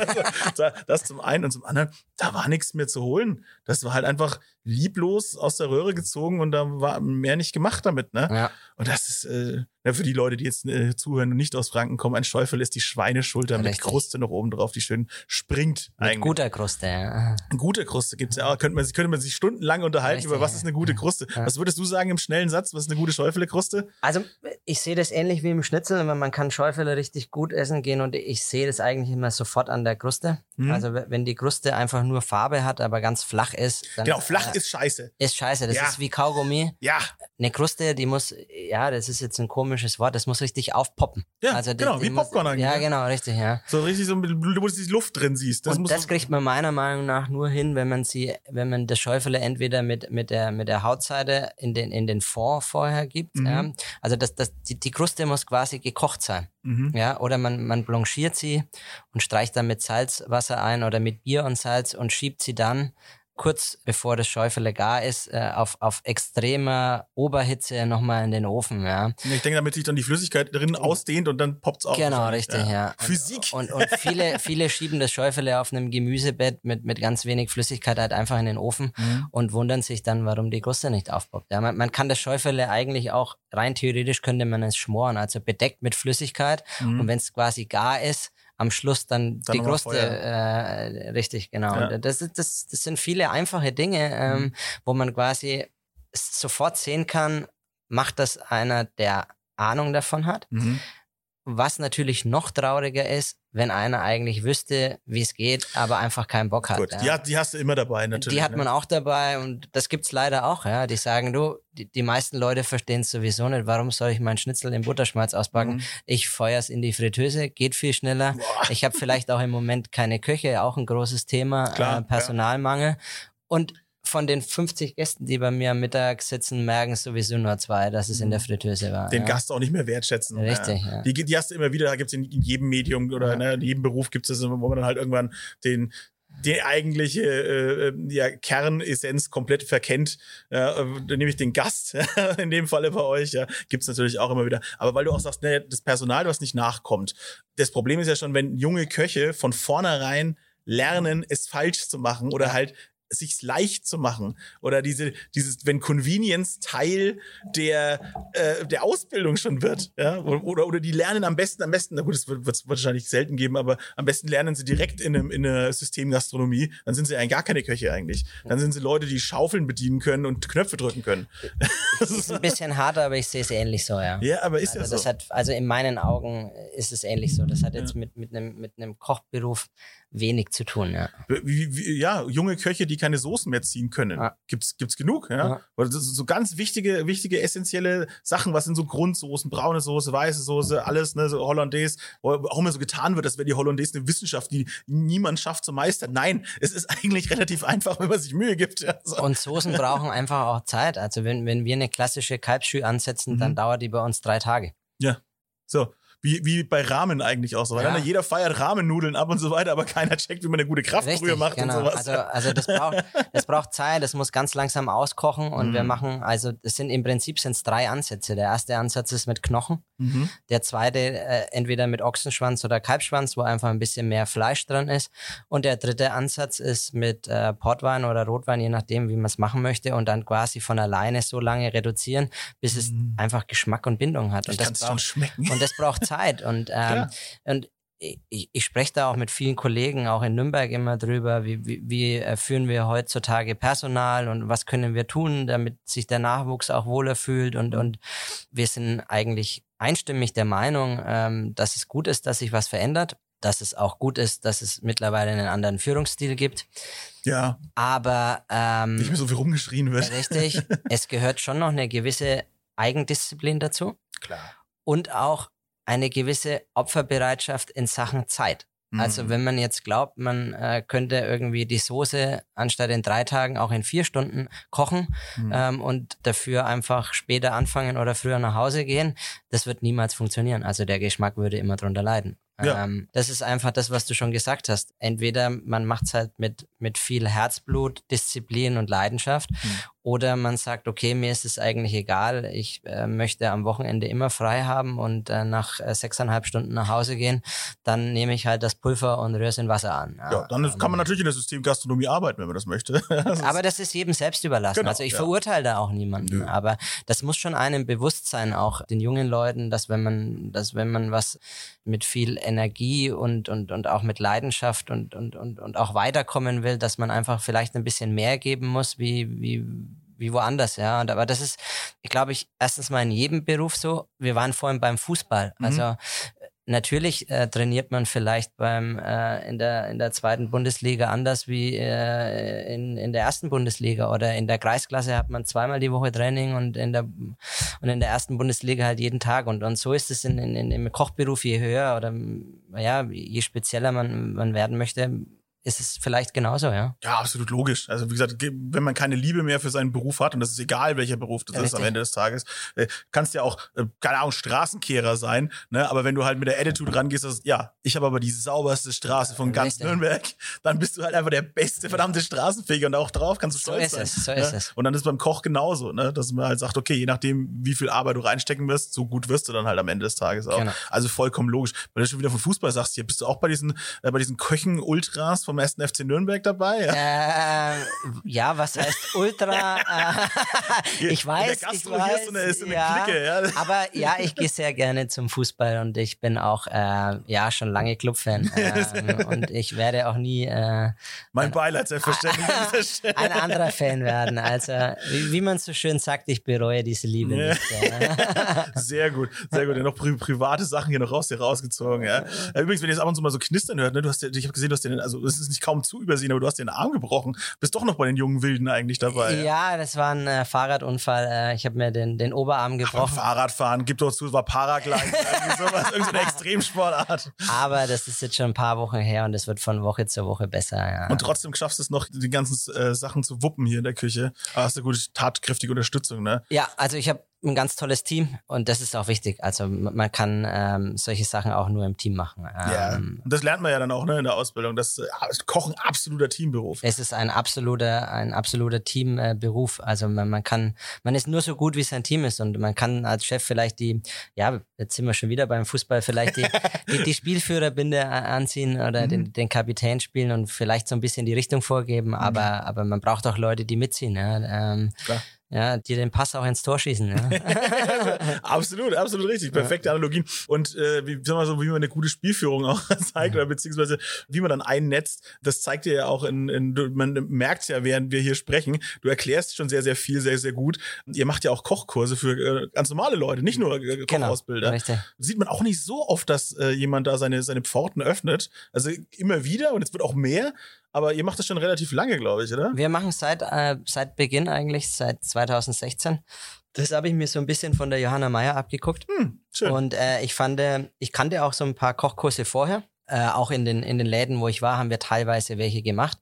Also, das zum einen und zum anderen, da war nichts mehr zu holen. Das war halt einfach lieblos aus der Röhre gezogen und da war mehr nicht gemacht damit. Ne? Ja. Und das ist äh, für die Leute, die jetzt äh, zuhören und nicht aus Franken kommen, ein Schäufel ist die Schweineschulter Richtig. mit Kruste noch oben drauf, die schön springt. Mit eigentlich. guter Kruste, ja. Gute Kruste gibt's ja auch. Könnte man, könnte man sich stundenlang unterhalten Richtig, über was ist eine gute Kruste. Was würdest du sagen im schnellen Satz? Was ist eine gute Schäufele-Kruste? Also ich sehe das ähnlich wie im Schnitzel, man kann Schäufele richtig gut essen gehen und ich sehe das eigentlich immer sofort an der Kruste. Mhm. Also wenn die Kruste einfach nur Farbe hat, aber ganz flach ist. Dann, genau, flach äh, ist scheiße. Ist scheiße. Das ja. ist wie Kaugummi. Ja. Eine Kruste, die muss, ja, das ist jetzt ein komisches Wort, das muss richtig aufpoppen. Ja, also die, genau, wie Popcorn muss, eigentlich. Ja, genau, richtig, ja. So richtig so, du musst die Luft drin siehst. Das und das kriegt man meiner Meinung nach nur hin, wenn man sie, wenn man das Schäufele entweder mit, mit der, mit der Hautseite in den, in den Fond vorher gibt. Mhm. Ja. Also das, das, die, die Kruste muss quasi gekocht sein. Mhm. Ja, oder man, man blanchiert sie und streicht dann mit Salzwasser ein oder mit Bier und Salz und schiebt sie dann kurz bevor das Schäufele gar ist, äh, auf, auf extremer Oberhitze nochmal in den Ofen. Ja. Ich denke, damit sich dann die Flüssigkeit drin ausdehnt und dann poppt es auf. Genau, richtig, ja. ja. Physik. Und, und viele, viele schieben das Schäufele auf einem Gemüsebett mit, mit ganz wenig Flüssigkeit halt einfach in den Ofen mhm. und wundern sich dann, warum die Kruste nicht aufpoppt. Ja, man, man kann das Schäufele eigentlich auch, rein theoretisch könnte man es schmoren, also bedeckt mit Flüssigkeit mhm. und wenn es quasi gar ist, am Schluss dann, dann die Kruste, äh, richtig, genau. Ja. Das, das, das sind viele einfache Dinge, ähm, mhm. wo man quasi sofort sehen kann, macht das einer, der Ahnung davon hat. Mhm. Was natürlich noch trauriger ist, wenn einer eigentlich wüsste, wie es geht, aber einfach keinen Bock hat. Gut, ja. die, die hast du immer dabei natürlich. Die hat ne? man auch dabei und das gibt's leider auch, ja. Die sagen, du, die, die meisten Leute verstehen es sowieso nicht. Warum soll ich meinen Schnitzel in Butterschmalz auspacken? Mhm. Ich feuer's in die Fritteuse, geht viel schneller. Boah. Ich habe vielleicht auch im Moment keine Köche, auch ein großes Thema, Klar, äh, Personalmangel. Ja. Und von den 50 Gästen, die bei mir am Mittag sitzen, merken sowieso nur zwei, dass es in der mhm. Fritteuse war. Den ja. Gast auch nicht mehr wertschätzen. Richtig, ja. Die, die hast du immer wieder, da gibt es in, in, jedem Medium oder ja. ne, in jedem Beruf gibt es das, wo man dann halt irgendwann den die eigentliche äh, ja, Kernessenz komplett verkennt, äh, nämlich den Gast, in dem Falle bei euch, ja, gibt es natürlich auch immer wieder. Aber weil du auch sagst, ne, das Personal, was nicht nachkommt. Das Problem ist ja schon, wenn junge Köche von vornherein lernen, es falsch zu machen oder halt sich leicht zu machen oder diese dieses wenn Convenience Teil der äh, der Ausbildung schon wird ja oder oder die lernen am besten am besten na gut das wird es wahrscheinlich selten geben aber am besten lernen sie direkt in einem in einer Systemgastronomie dann sind sie eigentlich gar keine Köche eigentlich. Dann sind sie Leute die Schaufeln bedienen können und Knöpfe drücken können. Das ist ein bisschen harter aber ich sehe es ähnlich so ja. Ja aber ist also ja so. das hat also in meinen Augen ist es ähnlich so. Das hat jetzt ja. mit mit einem mit einem Kochberuf wenig zu tun, ja. Wie, wie, ja, junge Köche, die keine Soßen mehr ziehen können. Ja. Gibt's, gibt's genug, ja? ja. Das sind so ganz wichtige, wichtige, essentielle Sachen. Was sind so Grundsoßen? Braune Soße, weiße Soße, alles, ne, so Hollandaise. Auch immer so getan wird, als wäre die Hollandaise eine Wissenschaft, die niemand schafft zu meistern. Nein, es ist eigentlich relativ einfach, wenn man sich Mühe gibt. Ja, so. Und Soßen brauchen einfach auch Zeit. Also wenn, wenn wir eine klassische Kalbsschü ansetzen, mhm. dann dauert die bei uns drei Tage. Ja. So, wie, wie bei Ramen eigentlich auch so. Weil ja. dann jeder feiert Ramennudeln ab und so weiter, aber keiner checkt, wie man eine gute Kraftbrühe macht genau. und sowas. Also, also das braucht, das braucht Zeit, das muss ganz langsam auskochen und mhm. wir machen, also es sind im Prinzip sind drei Ansätze. Der erste Ansatz ist mit Knochen, mhm. der zweite äh, entweder mit Ochsenschwanz oder Kalbschwanz, wo einfach ein bisschen mehr Fleisch dran ist und der dritte Ansatz ist mit äh, Portwein oder Rotwein, je nachdem, wie man es machen möchte und dann quasi von alleine so lange reduzieren, bis es mhm. einfach Geschmack und Bindung hat. Und das, braucht, schon schmecken. Und das braucht Zeit. Und, ähm, und ich, ich spreche da auch mit vielen Kollegen, auch in Nürnberg immer drüber, wie, wie, wie äh, führen wir heutzutage Personal und was können wir tun, damit sich der Nachwuchs auch wohler fühlt. Und, und wir sind eigentlich einstimmig der Meinung, ähm, dass es gut ist, dass sich was verändert, dass es auch gut ist, dass es mittlerweile einen anderen Führungsstil gibt. Ja. Aber ähm, nicht mehr so viel rumgeschrien wird. Richtig. es gehört schon noch eine gewisse Eigendisziplin dazu. Klar. Und auch eine gewisse Opferbereitschaft in Sachen Zeit. Also mhm. wenn man jetzt glaubt, man äh, könnte irgendwie die Soße anstatt in drei Tagen auch in vier Stunden kochen mhm. ähm, und dafür einfach später anfangen oder früher nach Hause gehen, das wird niemals funktionieren. Also der Geschmack würde immer drunter leiden. Ja. Ähm, das ist einfach das, was du schon gesagt hast. Entweder man macht es halt mit, mit viel Herzblut, Disziplin und Leidenschaft mhm. Oder man sagt, okay, mir ist es eigentlich egal, ich äh, möchte am Wochenende immer frei haben und äh, nach äh, sechseinhalb Stunden nach Hause gehen, dann nehme ich halt das Pulver und rühre es in Wasser an. Ja, dann kann man ähm, natürlich in der System Gastronomie arbeiten, wenn man das möchte. das aber das ist jedem selbst überlassen. Genau, also ich ja. verurteile da auch niemanden, Nö. aber das muss schon einem bewusst sein, auch den jungen Leuten, dass wenn man, dass wenn man was mit viel Energie und, und, und auch mit Leidenschaft und, und, und, und auch weiterkommen will, dass man einfach vielleicht ein bisschen mehr geben muss, wie, wie, wie woanders, ja. Und, aber das ist, ich glaube, ich erstens mal in jedem Beruf so. Wir waren vorhin beim Fußball. Mhm. Also Natürlich äh, trainiert man vielleicht beim äh, in der in der zweiten Bundesliga anders wie äh, in, in der ersten Bundesliga oder in der Kreisklasse hat man zweimal die Woche Training und in der und in der ersten Bundesliga halt jeden Tag und und so ist es in, in, in im Kochberuf je höher oder ja je spezieller man man werden möchte ist es vielleicht genauso, ja. Ja, absolut logisch. Also wie gesagt, wenn man keine Liebe mehr für seinen Beruf hat, und das ist egal, welcher Beruf das ja, ist am Ende des Tages, äh, kannst ja auch, äh, keine Ahnung, Straßenkehrer sein, ne? aber wenn du halt mit der Attitude rangehst, dass, ja, ich habe aber die sauberste Straße von ganz richtig. Nürnberg, dann bist du halt einfach der beste verdammte Straßenfeger und auch drauf kannst du stolz so ist sein. Es, so ne? ist es. Und dann ist beim Koch genauso, ne? dass man halt sagt, okay, je nachdem, wie viel Arbeit du reinstecken wirst, so gut wirst du dann halt am Ende des Tages auch. Genau. Also vollkommen logisch. Weil du schon wieder von Fußball sagst, hier bist du auch bei diesen, äh, bei diesen Köchen-Ultras vom ersten FC Nürnberg dabei? Ja, äh, ja was heißt Ultra? ich weiß, ich weiß. Ist eine, ist eine ja, Clique, ja. Aber ja, ich gehe sehr gerne zum Fußball und ich bin auch äh, ja schon lange Clubfan ähm, und ich werde auch nie äh, mein Beileid selbstverständlich ein anderer Fan werden. Also wie, wie, man so schön sagt, ich bereue diese Liebe ja. nicht. Sehr gut, sehr gut. Noch pri private Sachen hier noch raus, hier rausgezogen. Übrigens, wenn ihr es ab und zu mal so knistern hört, ne, du hast, ich habe gesehen, du hast den, also es ist nicht kaum zu übersehen, aber du hast den Arm gebrochen. Bist doch noch bei den jungen Wilden eigentlich dabei. Ja, das war ein äh, Fahrradunfall. Äh, ich habe mir den, den Oberarm gebrochen. Ach, Fahrradfahren, gibt doch zu, es war Paragliden, irgendwie sowas, irgendeine Extremsportart. Aber das ist jetzt schon ein paar Wochen her und es wird von Woche zu Woche besser. Ja. Und trotzdem schaffst du es noch, die ganzen äh, Sachen zu wuppen hier in der Küche. Aber hast du gute, tatkräftige Unterstützung, ne? Ja, also ich habe ein ganz tolles Team und das ist auch wichtig. Also man kann ähm, solche Sachen auch nur im Team machen. Ähm, ja, und das lernt man ja dann auch ne, in der Ausbildung. Das äh, Kochen absoluter Teamberuf. Es ist ein absoluter, ein absoluter Teamberuf. also man, man kann, man ist nur so gut, wie sein Team ist und man kann als Chef vielleicht die, ja, jetzt sind wir schon wieder beim Fußball, vielleicht die, die, die Spielführerbinde anziehen oder mhm. den, den Kapitän spielen und vielleicht so ein bisschen die Richtung vorgeben, aber, mhm. aber man braucht auch Leute, die mitziehen. Ja. Ähm, Klar ja, die den Pass auch ins Tor schießen. Ja. absolut, absolut richtig. Perfekte Analogien. Und äh, wie, sag mal so, wie man eine gute Spielführung auch zeigt, oder beziehungsweise wie man dann einnetzt, das zeigt dir ja auch in, in man merkt ja, während wir hier sprechen, du erklärst schon sehr, sehr viel, sehr, sehr gut. Ihr macht ja auch Kochkurse für äh, ganz normale Leute, nicht nur äh, genau, Kochausbilder. Genau, Sieht man auch nicht so oft, dass äh, jemand da seine, seine Pforten öffnet. Also immer wieder und es wird auch mehr, aber ihr macht das schon relativ lange, glaube ich, oder? Wir machen seit, äh, seit Beginn eigentlich, seit 2016. Das habe ich mir so ein bisschen von der Johanna Meyer abgeguckt. Hm, schön. Und äh, ich fand, ich kannte auch so ein paar Kochkurse vorher. Äh, auch in den, in den Läden, wo ich war, haben wir teilweise welche gemacht.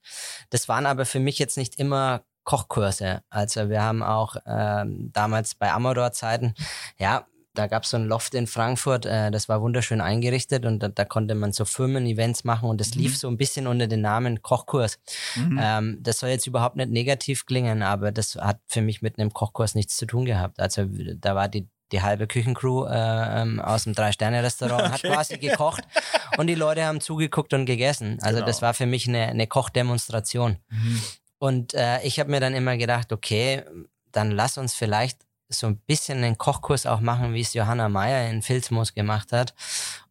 Das waren aber für mich jetzt nicht immer Kochkurse. Also wir haben auch ähm, damals bei Amador-Zeiten, ja, da gab es so ein Loft in Frankfurt, äh, das war wunderschön eingerichtet und da, da konnte man so Firmen-Events machen und das mhm. lief so ein bisschen unter dem Namen Kochkurs. Mhm. Ähm, das soll jetzt überhaupt nicht negativ klingen, aber das hat für mich mit einem Kochkurs nichts zu tun gehabt. Also da war die die halbe Küchencrew äh, ähm, aus dem Drei-Sterne-Restaurant okay. hat quasi gekocht und die Leute haben zugeguckt und gegessen. Also genau. das war für mich eine, eine Kochdemonstration. Mhm. Und äh, ich habe mir dann immer gedacht, okay, dann lass uns vielleicht so ein bisschen einen Kochkurs auch machen, wie es Johanna Meyer in Filzmoos gemacht hat.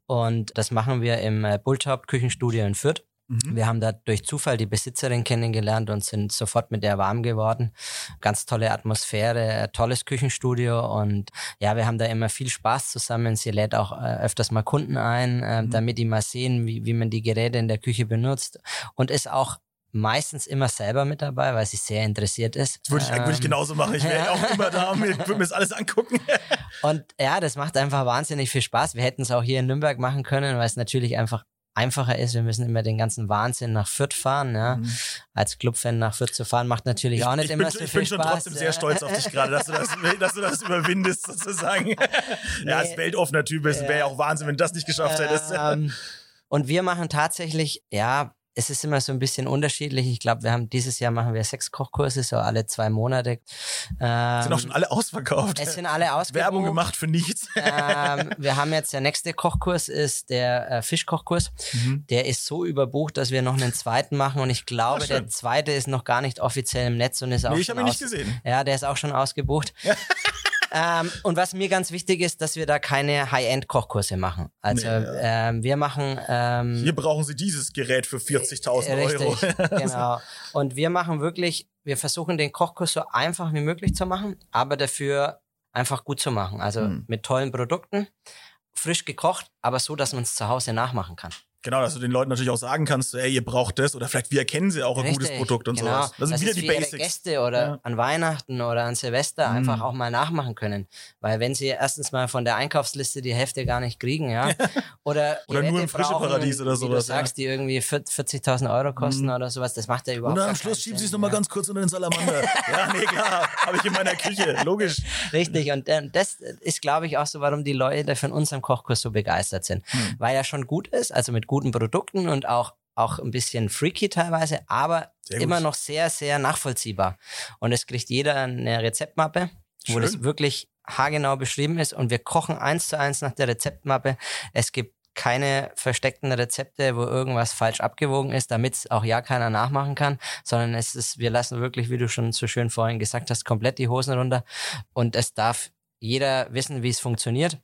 Und das machen wir im äh, Bulltop Küchenstudio in Fürth. Mhm. Wir haben da durch Zufall die Besitzerin kennengelernt und sind sofort mit der warm geworden. Ganz tolle Atmosphäre, tolles Küchenstudio und ja, wir haben da immer viel Spaß zusammen. Sie lädt auch äh, öfters mal Kunden ein, äh, mhm. damit die mal sehen, wie, wie man die Geräte in der Küche benutzt und ist auch meistens immer selber mit dabei, weil sie sehr interessiert ist. Das würde ich, ähm, würde ich genauso machen. Ich wäre auch immer da und würde mir das alles angucken. und ja, das macht einfach wahnsinnig viel Spaß. Wir hätten es auch hier in Nürnberg machen können, weil es natürlich einfach einfacher ist. Wir müssen immer den ganzen Wahnsinn nach Fürth fahren. Ja. Mhm. Als Clubfan nach Fürth zu fahren macht natürlich auch nicht ich immer bin, so ich viel bin schon Spaß. trotzdem sehr stolz auf dich gerade, dass du das, dass du das überwindest sozusagen. Nee. Ja, als weltoffener Typ wäre ja auch Wahnsinn, wenn du das nicht geschafft hättest. Ähm, und wir machen tatsächlich, ja, es ist immer so ein bisschen unterschiedlich. Ich glaube, wir haben dieses Jahr machen wir sechs Kochkurse, so alle zwei Monate. Ähm, sind auch schon alle ausverkauft. Es sind alle ausverkauft. Werbung gemacht für nichts. ähm, wir haben jetzt der nächste Kochkurs ist der äh, Fischkochkurs. Mhm. Der ist so überbucht, dass wir noch einen zweiten machen und ich glaube, Ach, der zweite ist noch gar nicht offiziell im Netz und ist auch. Nee, ich habe ihn nicht gesehen. Ja, der ist auch schon ausgebucht. Ähm, und was mir ganz wichtig ist, dass wir da keine High-End-Kochkurse machen. Also nee, ja. ähm, wir machen. Ähm, Hier brauchen Sie dieses Gerät für 40.000 Euro. genau. Und wir machen wirklich, wir versuchen den Kochkurs so einfach wie möglich zu machen, aber dafür einfach gut zu machen. Also hm. mit tollen Produkten, frisch gekocht, aber so, dass man es zu Hause nachmachen kann. Genau, dass du den Leuten natürlich auch sagen kannst, ey, ihr braucht das oder vielleicht wie erkennen sie auch ein Richtig, gutes Produkt und genau. sowas. Das, das sind wieder die Basics. Gäste oder ja. an Weihnachten oder an Silvester mm. einfach auch mal nachmachen können, weil wenn sie erstens mal von der Einkaufsliste die Hälfte gar nicht kriegen, ja, oder oder nur im frische Paradies oder sowas, du sagst, ja. die irgendwie 40.000 Euro kosten mm. oder sowas, das macht ja überhaupt. Und am Schluss schieben sie es nochmal ganz kurz unter den Salamander. ja, nee, klar, habe ich in meiner Küche, logisch. Richtig und äh, das ist, glaube ich, auch so, warum die Leute von unserem Kochkurs so begeistert sind, mm. weil er schon gut ist, also mit guten Produkten und auch auch ein bisschen freaky teilweise, aber immer noch sehr, sehr nachvollziehbar. Und es kriegt jeder eine Rezeptmappe, Schön. wo das wirklich haargenau beschrieben ist und wir kochen eins zu eins nach der Rezeptmappe. Es gibt keine versteckten Rezepte, wo irgendwas falsch abgewogen ist, damit auch ja keiner nachmachen kann, sondern es ist, wir lassen wirklich, wie du schon so schön vorhin gesagt hast, komplett die Hosen runter und es darf jeder wissen, wie es funktioniert.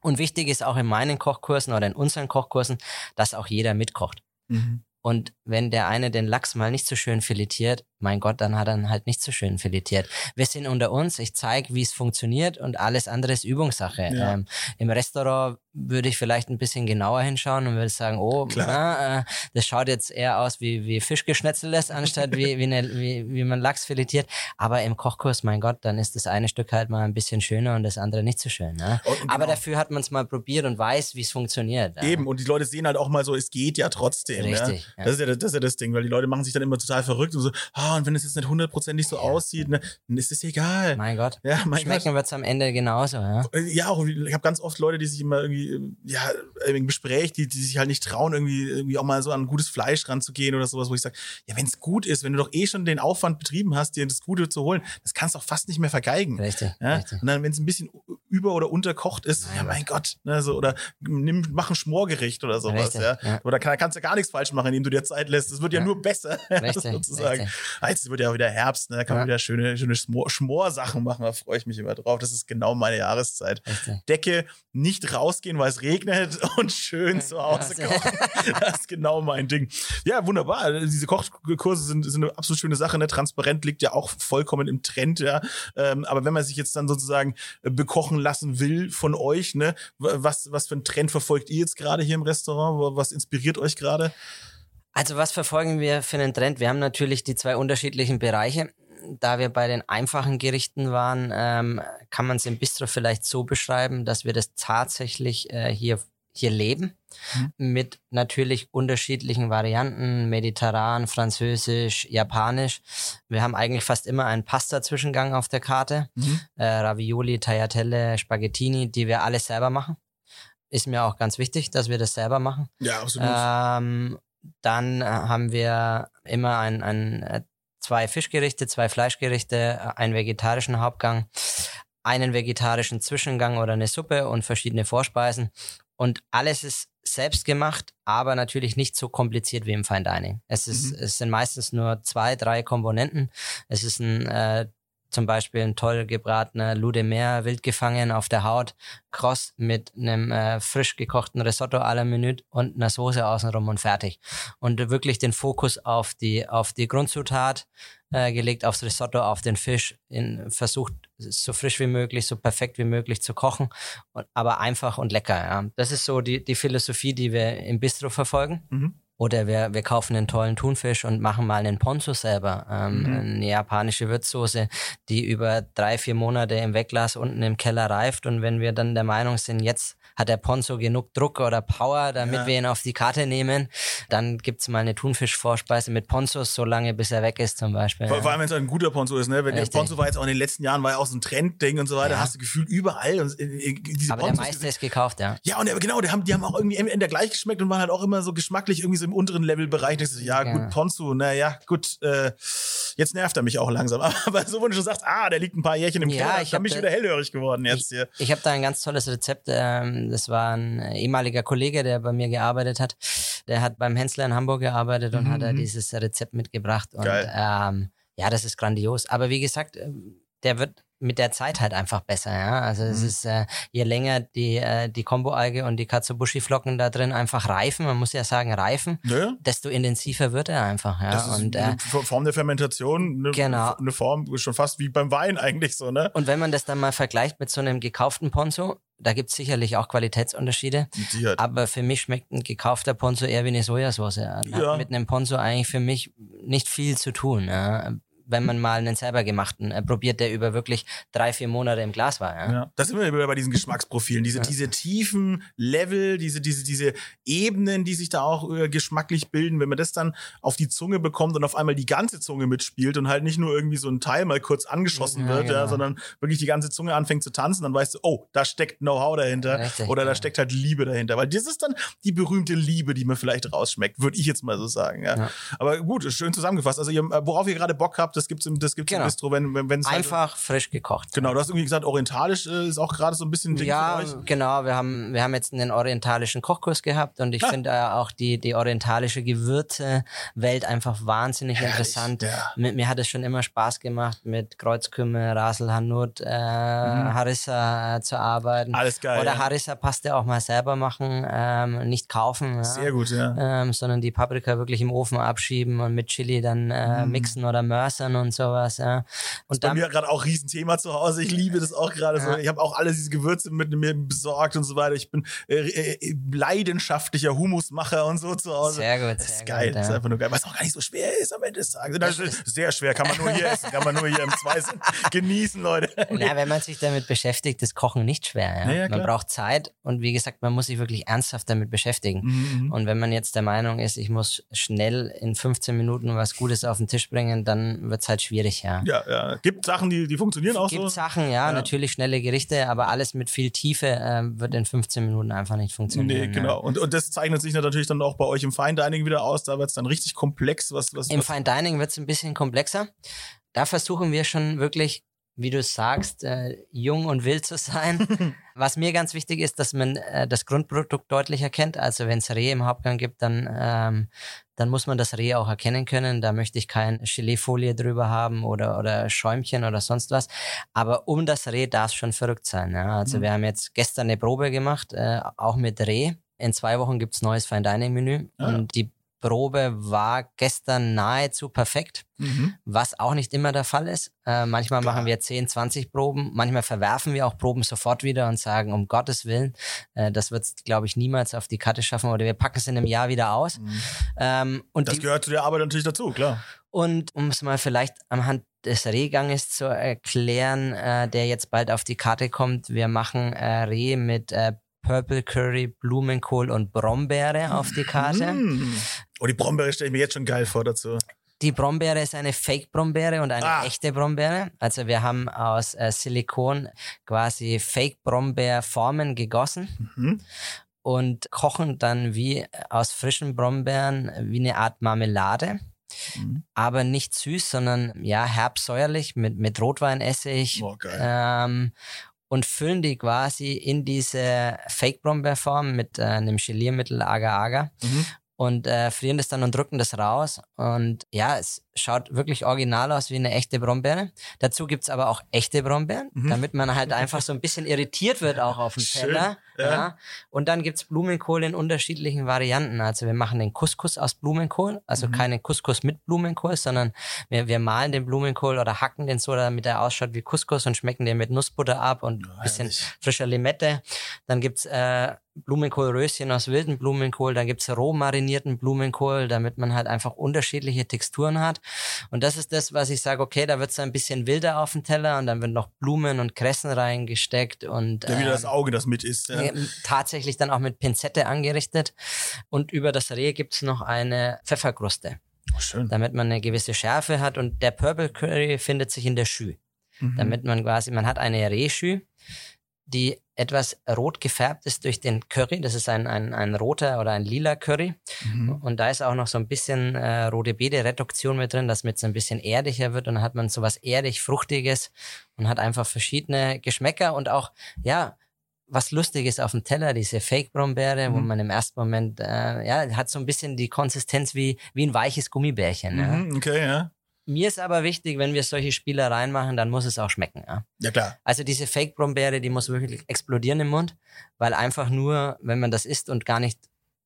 Und wichtig ist auch in meinen Kochkursen oder in unseren Kochkursen, dass auch jeder mitkocht. Mhm. Und wenn der eine den Lachs mal nicht so schön filetiert, mein Gott, dann hat er halt nicht so schön filetiert. Wir sind unter uns, ich zeige, wie es funktioniert und alles andere ist Übungssache. Ja. Ähm, Im Restaurant würde ich vielleicht ein bisschen genauer hinschauen und würde sagen, oh, na, äh, das schaut jetzt eher aus wie, wie Fischgeschnetzeltes, anstatt wie, wie, eine, wie, wie man Lachs filetiert. Aber im Kochkurs, mein Gott, dann ist das eine Stück halt mal ein bisschen schöner und das andere nicht so schön. Ne? Genau. Aber dafür hat man es mal probiert und weiß, wie es funktioniert. Ja. Eben, und die Leute sehen halt auch mal so, es geht ja trotzdem. Richtig. Ja? Das, ist ja, das ist ja das Ding, weil die Leute machen sich dann immer total verrückt und so, ah, und wenn es jetzt nicht hundertprozentig so aussieht, ne, dann ist es egal. Mein Gott. Ja, mein Schmecken wird es am Ende genauso. Ja, ja auch, ich habe ganz oft Leute, die sich immer irgendwie ja, im Gespräch, die, die sich halt nicht trauen, irgendwie, irgendwie auch mal so an gutes Fleisch ranzugehen oder sowas, wo ich sage, ja, wenn es gut ist, wenn du doch eh schon den Aufwand betrieben hast, dir das Gute zu holen, das kannst du auch fast nicht mehr vergeigen. Richtig. Ja? richtig. Und dann, wenn es ein bisschen über- oder unterkocht ist, Nein, ja, mein Gott, ne, so, oder nimm, mach ein Schmorgericht oder sowas, ja? ja. Oder kann, kannst du gar nichts falsch machen, indem du dir Zeit lässt. Es wird ja, ja, nur besser, richtig, sozusagen. Richtig. Ah, jetzt wird ja wieder Herbst, ne? da kann man wieder schöne, schöne Schmor Schmorsachen machen, da freue ich mich immer drauf. Das ist genau meine Jahreszeit. Richtig. Decke, nicht rausgehen, weil es regnet und schön zu Hause kochen. Das ist genau mein Ding. Ja, wunderbar. Diese Kochkurse sind, sind eine absolut schöne Sache. Ne? Transparent liegt ja auch vollkommen im Trend, ja. Ähm, aber wenn man sich jetzt dann sozusagen äh, bekochen lassen will von euch, ne, was, was für einen Trend verfolgt ihr jetzt gerade hier im Restaurant? Was inspiriert euch gerade? Also was verfolgen wir für einen Trend? Wir haben natürlich die zwei unterschiedlichen Bereiche da wir bei den einfachen Gerichten waren, ähm, kann man es im Bistro vielleicht so beschreiben, dass wir das tatsächlich äh, hier, hier leben. Mhm. Mit natürlich unterschiedlichen Varianten, mediterran, französisch, japanisch. Wir haben eigentlich fast immer einen Pasta-Zwischengang auf der Karte. Mhm. Äh, Ravioli, Tagliatelle, Spaghettini, die wir alle selber machen. Ist mir auch ganz wichtig, dass wir das selber machen. Ja, absolut. Ähm, dann haben wir immer ein, ein äh, zwei Fischgerichte, zwei Fleischgerichte, einen vegetarischen Hauptgang, einen vegetarischen Zwischengang oder eine Suppe und verschiedene Vorspeisen. Und alles ist selbst gemacht, aber natürlich nicht so kompliziert wie im Fine Dining. Es, ist, mhm. es sind meistens nur zwei, drei Komponenten. Es ist ein äh, zum Beispiel ein toll gebratener Ludemer wild gefangen auf der Haut, kross mit einem äh, frisch gekochten Risotto à la Minute und einer Soße außenrum und fertig. Und wirklich den Fokus auf die, auf die Grundzutat äh, gelegt, aufs Risotto, auf den Fisch, in, versucht so frisch wie möglich, so perfekt wie möglich zu kochen, aber einfach und lecker. Ja. Das ist so die, die Philosophie, die wir im Bistro verfolgen. Mhm. Oder wir, wir kaufen einen tollen Thunfisch und machen mal einen Ponzu selber. Ähm, Mhm. Eine japanische Würzsoße, die über drei, vier Monate im Wegglas unten im Keller reift. Und wenn wir dann der Meinung sind, jetzt hat der Ponzo genug Druck oder Power, damit Ja. wir ihn auf die Karte nehmen, dann gibt's mal eine Thunfischvorspeise mit Ponzos, so lange bis er weg ist zum Beispiel. Vor, ja. vor allem, wenn es ein guter Ponzo ist, ne? Wenn der. Ponzo war jetzt auch in den letzten Jahren, war ja auch so ein Trendding und so weiter, Ja. hast du gefühlt überall. Und, äh, äh, diese Aber der Ponzos meiste ist gekauft, ja. Ja, und der, genau, die haben, die haben auch irgendwie entweder gleich geschmeckt und waren halt auch immer so geschmacklich irgendwie so im unteren Levelbereich. Da denkst du, ja, Ja. gut, Ponzu, naja, gut, äh, jetzt nervt er mich auch langsam. Aber so, wenn du schon sagst, ah, der liegt ein paar Jährchen im Ja, Keller, ich dann hab bin ich da- wieder hellhörig geworden jetzt hier. Ich habe da ein ganz tolles Rezept. Ähm, das war ein ehemaliger Kollege, der bei mir gearbeitet hat. Der hat beim Hensler in Hamburg gearbeitet und Mhm, hat da mhm. dieses Rezept mitgebracht. Und Geil. ähm, ja, das ist grandios. Aber wie gesagt, ähm, der wird mit der Zeit halt einfach besser, ja. Also es Mhm. ist, äh, je länger die, äh, die Kombo-Alge und die Katsubushi-Flocken da drin einfach reifen, man muss ja sagen reifen, Ne? desto intensiver wird er einfach, ja. Das ist und, äh, eine Form der Fermentation, eine, Genau. eine Form schon fast wie beim Wein eigentlich so, ne? und wenn man das dann mal vergleicht mit so einem gekauften Ponzo, da gibt's sicherlich auch Qualitätsunterschiede. Aber für mich schmeckt ein gekaufter Ponzo eher wie eine Sojasauce. Er Ja. Hat mit einem Ponzo eigentlich für mich nicht viel zu tun. Ja. Wenn man mal einen selber gemachten äh, probiert, der über wirklich drei, vier Monate im Glas war. Ja. Ja, das sind wir bei diesen Geschmacksprofilen. Diese, Ja. diese tiefen Level, diese, diese, diese Ebenen, die sich da auch äh, geschmacklich bilden, wenn man das dann auf die Zunge bekommt und auf einmal die ganze Zunge mitspielt und halt nicht nur irgendwie so ein Teil mal kurz angeschossen Ja, wird, ja, genau. sondern wirklich die ganze Zunge anfängt zu tanzen, dann weißt du, oh, da steckt Know-how dahinter Richtig, oder da ja. steckt halt Liebe dahinter. Weil das ist dann die berühmte Liebe, die man vielleicht rausschmeckt, würde ich jetzt mal so sagen. Ja. Ja. Aber gut, schön zusammengefasst. Also ihr, äh, worauf ihr gerade Bock habt, das gibt's im, das gibt's im Genau. Bistro, wenn wenn wenn's halt- Einfach frisch gekocht. Genau, du hast irgendwie gesagt, orientalisch äh, ist auch gerade so ein bisschen ein Ding Ja, genau. Wir haben, wir haben jetzt einen orientalischen Kochkurs gehabt und ich Ah. finde äh, auch die, die orientalische Gewürzewelt einfach wahnsinnig Herrlich, interessant. ja. Mir, mir hat es schon immer Spaß gemacht, mit Kreuzkümmel, Rasel Hanut, äh, Harissa äh, zu arbeiten. Mhm. Alles geil, Oder ja. Harissa-Paste auch mal selber machen, ähm, nicht kaufen. Ja. Sehr gut, ja. Ähm, sondern die Paprika wirklich im Ofen abschieben und mit Chili dann äh, mixen oder mörsern und sowas. Ja. Und Mhm. Bei dann, mir gerade auch Riesenthema zu Hause. Ich liebe das auch gerade so. Ja. Ich habe auch alle diese Gewürze mit mir besorgt und so weiter. Ich bin äh, äh, leidenschaftlicher Humusmacher und so zu Hause. Sehr gut, Das ist sehr geil. gut, Das ist ja. einfach nur geil. Was auch gar nicht so schwer ist am Ende des Tages. Das ist sehr schwer. Kann man nur hier essen. Kann man nur hier im Zweisinn genießen, Leute. Na, wenn man sich damit beschäftigt, ist Kochen nicht schwer. Ja? Ja, ja, man braucht Zeit und wie gesagt, man muss sich wirklich ernsthaft damit beschäftigen. Mhm. Und wenn man jetzt der Meinung ist, ich muss schnell in 15 Minuten was Gutes auf den Tisch bringen, dann wird's halt schwierig, ja. Ja, ja. Gibt Sachen, die, die funktionieren auch Gibt so. Sachen, ja, Ja. natürlich schnelle Gerichte, aber alles mit viel Tiefe ähm, wird in 15 Minuten einfach nicht funktionieren. Nee, ja. genau. Und, und das zeichnet sich natürlich dann auch bei euch im Fine Dining wieder aus. Da wird es dann richtig komplex. Was, was, Im was Fine Dining wird's ein bisschen komplexer. Da versuchen wir schon wirklich, wie du sagst, äh, jung und wild zu sein. Was mir ganz wichtig ist, dass man äh, das Grundprodukt deutlich erkennt. Also wenn es Reh im Hauptgang gibt, dann, ähm, dann muss man das Reh auch erkennen können. Da möchte ich kein Geleefolie drüber haben oder, oder Schäumchen oder sonst was. Aber um das Reh darf es schon verrückt sein. Ja? Also Mhm. wir haben jetzt gestern eine Probe gemacht, äh, auch mit Reh. In zwei Wochen gibt's neues Fine Dining Menü. Ah. Und die Probe war gestern nahezu perfekt, Mhm. was auch nicht immer der Fall ist. Äh, manchmal machen wir 10, 20 Proben, manchmal verwerfen wir auch Proben sofort wieder und sagen, um Gottes Willen, äh, das wird glaube ich, niemals auf die Karte schaffen oder wir packen es in einem Jahr wieder aus. Ähm, und, Das die, gehört zu der Arbeit natürlich dazu, klar. und um es mal vielleicht anhand des Rehganges zu erklären, äh, der jetzt bald auf die Karte kommt, wir machen äh, Reh mit äh, Purple Curry, Blumenkohl und Brombeere auf die Karte. Mm. Oh, die Brombeere stelle ich mir jetzt schon geil vor dazu. Die Brombeere ist eine Fake-Brombeere und eine Ah. echte Brombeere. Also wir haben aus äh, Silikon quasi Fake-Brombeerformen gegossen Mhm. und kochen dann wie aus frischen Brombeeren wie eine Art Marmelade. Mhm. Aber nicht süß, sondern ja herbsäuerlich mit, mit Rotweinessig. Oh, geil. Ähm, und füllen die quasi in diese Fake-Brombeerform mit äh, einem Geliermittel Agar-Agar Mhm. und äh, frieren das dann und drücken das raus. Und ja, es schaut wirklich original aus wie eine echte Brombeere. Dazu gibt's aber auch echte Brombeeren, Mhm. damit man halt einfach so ein bisschen irritiert wird auch auf dem Teller. ja. Ja. Und dann gibt's Blumenkohl in unterschiedlichen Varianten. Also wir machen den Couscous aus Blumenkohl, also Mhm. keine Couscous mit Blumenkohl, sondern wir, wir malen den Blumenkohl oder hacken den so, damit er ausschaut wie Couscous und schmecken den mit Nussbutter ab und ein bisschen frischer Limette. Dann gibt's äh, Blumenkohlröschen aus wilden Blumenkohl, dann gibt's roh marinierten Blumenkohl, damit man halt einfach unterschiedliche Texturen hat. Und das ist das, was ich sage, okay, da wird's ein bisschen wilder auf dem Teller und dann wird noch Blumen und Kressen reingesteckt und Ja, wieder das ähm, Auge, das mit ist. Ja. ja, tatsächlich dann auch mit Pinzette angerichtet. Und über das Reh gibt's noch eine Pfefferkruste, Oh, schön. damit man eine gewisse Schärfe hat. Und der Purple Curry findet sich in der Schü Mhm. damit man quasi, man hat eine Rehschü, die etwas rot gefärbt ist durch den Curry. Das ist ein, ein, ein roter oder ein lila Curry. Mhm. Und da ist auch noch so ein bisschen äh, rote Beete-Reduktion mit drin, dass mit so ein bisschen erdiger wird und dann hat man so was erdig-fruchtiges und hat einfach verschiedene Geschmäcker und auch, ja, was Lustiges auf dem Teller, diese Fake-Brombeere, wo Mhm. man im ersten Moment, äh, ja, hat so ein bisschen die Konsistenz wie, wie ein weiches Gummibärchen. Ja. Mhm, okay, ja. Mir ist aber wichtig, wenn wir solche Spielereien machen, dann muss es auch schmecken. Ja? Ja, klar. Also diese Fake-Brombeere, die muss wirklich explodieren im Mund, weil einfach nur, wenn man das isst und gar nicht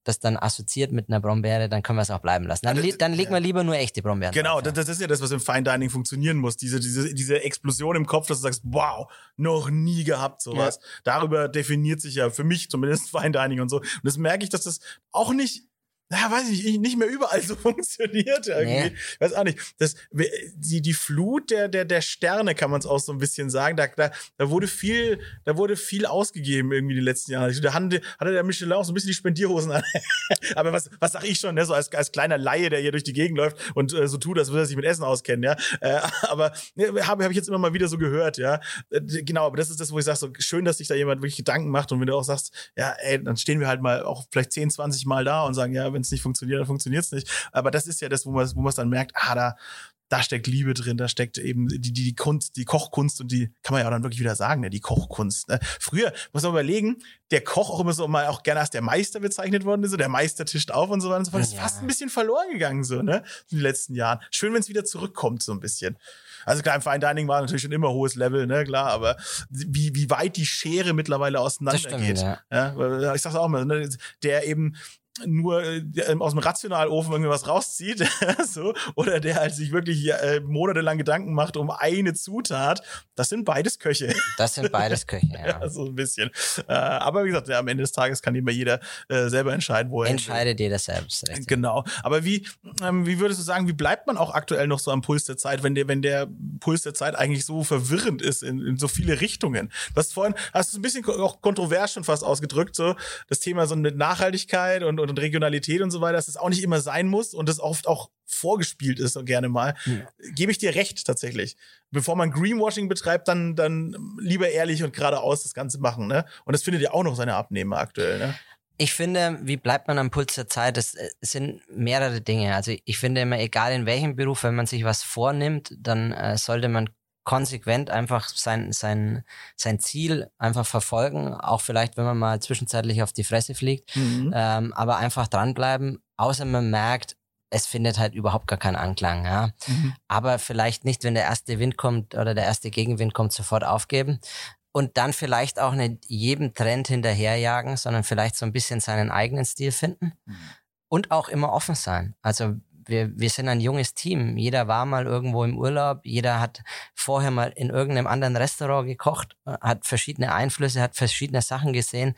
das dann assoziiert mit einer Brombeere, dann können wir es auch bleiben lassen. Dann, Ja, li- dann legen wir lieber nur echte Brombeeren Genau, drauf, ja. das, ist ja das, was im Fine Dining funktionieren muss. Diese, diese, diese Explosion im Kopf, dass du sagst, wow, noch nie gehabt sowas. Darüber definiert sich ja für mich zumindest Fine Dining und so. Und das merke ich, dass das auch nicht, ja, weiß ich nicht, nicht mehr überall so funktioniert irgendwie. Nee. Weiß auch nicht. Das, die, die Flut der, der, der Sterne kann man es auch so ein bisschen sagen. Da, da, da wurde viel, da wurde viel ausgegeben irgendwie die letzten Jahre. Da hatte, hatte der Michelin auch so ein bisschen die Spendierhosen an. Aber was, was sag ich schon, ne? so als, als kleiner Laie, der hier durch die Gegend läuft und äh, so tut, als würde er sich mit Essen auskennen, ja. Äh, aber ne, habe hab ich jetzt immer mal wieder so gehört, ja. Äh, genau, aber das ist das, wo ich sage, so schön, dass sich da jemand wirklich Gedanken macht und wenn du auch sagst, ja, ey, dann stehen wir halt mal auch vielleicht 10, 20 Mal da und sagen, ja, wenn es nicht funktioniert, dann funktioniert es nicht. Aber das ist ja das, wo man wo man es dann merkt, ah, da, da steckt Liebe drin, da steckt eben die, die, die Kunst, die Kochkunst und die, kann man ja auch dann wirklich wieder sagen, ne, die Kochkunst. Ne? Früher, muss man überlegen, der Koch auch immer so mal auch gerne als der Meister bezeichnet worden ist, so der Meister tischt auf und so weiter und so fort. Das ist Ja. fast ein bisschen verloren gegangen, so, ne, in den letzten Jahren. Schön, wenn es wieder zurückkommt, so ein bisschen. Also klar, im Fine Dining war natürlich schon immer hohes Level, ne, klar, aber wie, wie weit die Schere mittlerweile auseinander stimmt, geht. ja. Ja, ich sag's auch mal, ne, der eben nur äh, der aus dem Rationalofen irgendwas rauszieht, so, oder der halt sich wirklich äh, monatelang Gedanken macht um eine Zutat, das sind beides Köche. Das sind beides Köche, ja. Ja, so ein bisschen. Äh, aber wie gesagt, ja, am Ende des Tages kann immer jeder äh, selber entscheiden, wo er. Entscheidet jeder selbst. Richtig. Genau. Aber wie, ähm, wie würdest du sagen, wie bleibt man auch aktuell noch so am Puls der Zeit, wenn der, wenn der Puls der Zeit eigentlich so verwirrend ist in, in so viele Richtungen? Du hast vorhin, hast du ein bisschen auch kontrovers schon fast ausgedrückt, so das Thema so mit Nachhaltigkeit und, und Regionalität und so weiter, dass das auch nicht immer sein muss und das oft auch vorgespielt ist, so gerne mal. Ja. Gebe ich dir recht, tatsächlich. Bevor man Greenwashing betreibt, dann, dann lieber ehrlich und geradeaus das Ganze machen, ne? Und das findet ja auch noch seine Abnehmer aktuell, ne? Ich finde, wie bleibt man am Puls der Zeit? Es äh, es sind mehrere Dinge. Also ich finde immer, egal in welchem Beruf, wenn man sich was vornimmt, dann äh, sollte man konsequent einfach sein, sein, sein Ziel einfach verfolgen. Auch vielleicht, wenn man mal zwischenzeitlich auf die Fresse fliegt. Mhm. Ähm, aber einfach dranbleiben, außer man merkt, es findet halt überhaupt gar keinen Anklang. Ja? Mhm. aber vielleicht nicht, wenn der erste Wind kommt oder der erste Gegenwind kommt, sofort aufgeben. Und dann vielleicht auch nicht jedem Trend hinterherjagen, sondern vielleicht so ein bisschen seinen eigenen Stil finden. Und auch immer offen sein. Also wir, wir sind ein junges Team. Jeder war mal irgendwo im Urlaub. Jeder hat vorher mal in irgendeinem anderen Restaurant gekocht, hat verschiedene Einflüsse, hat verschiedene Sachen gesehen.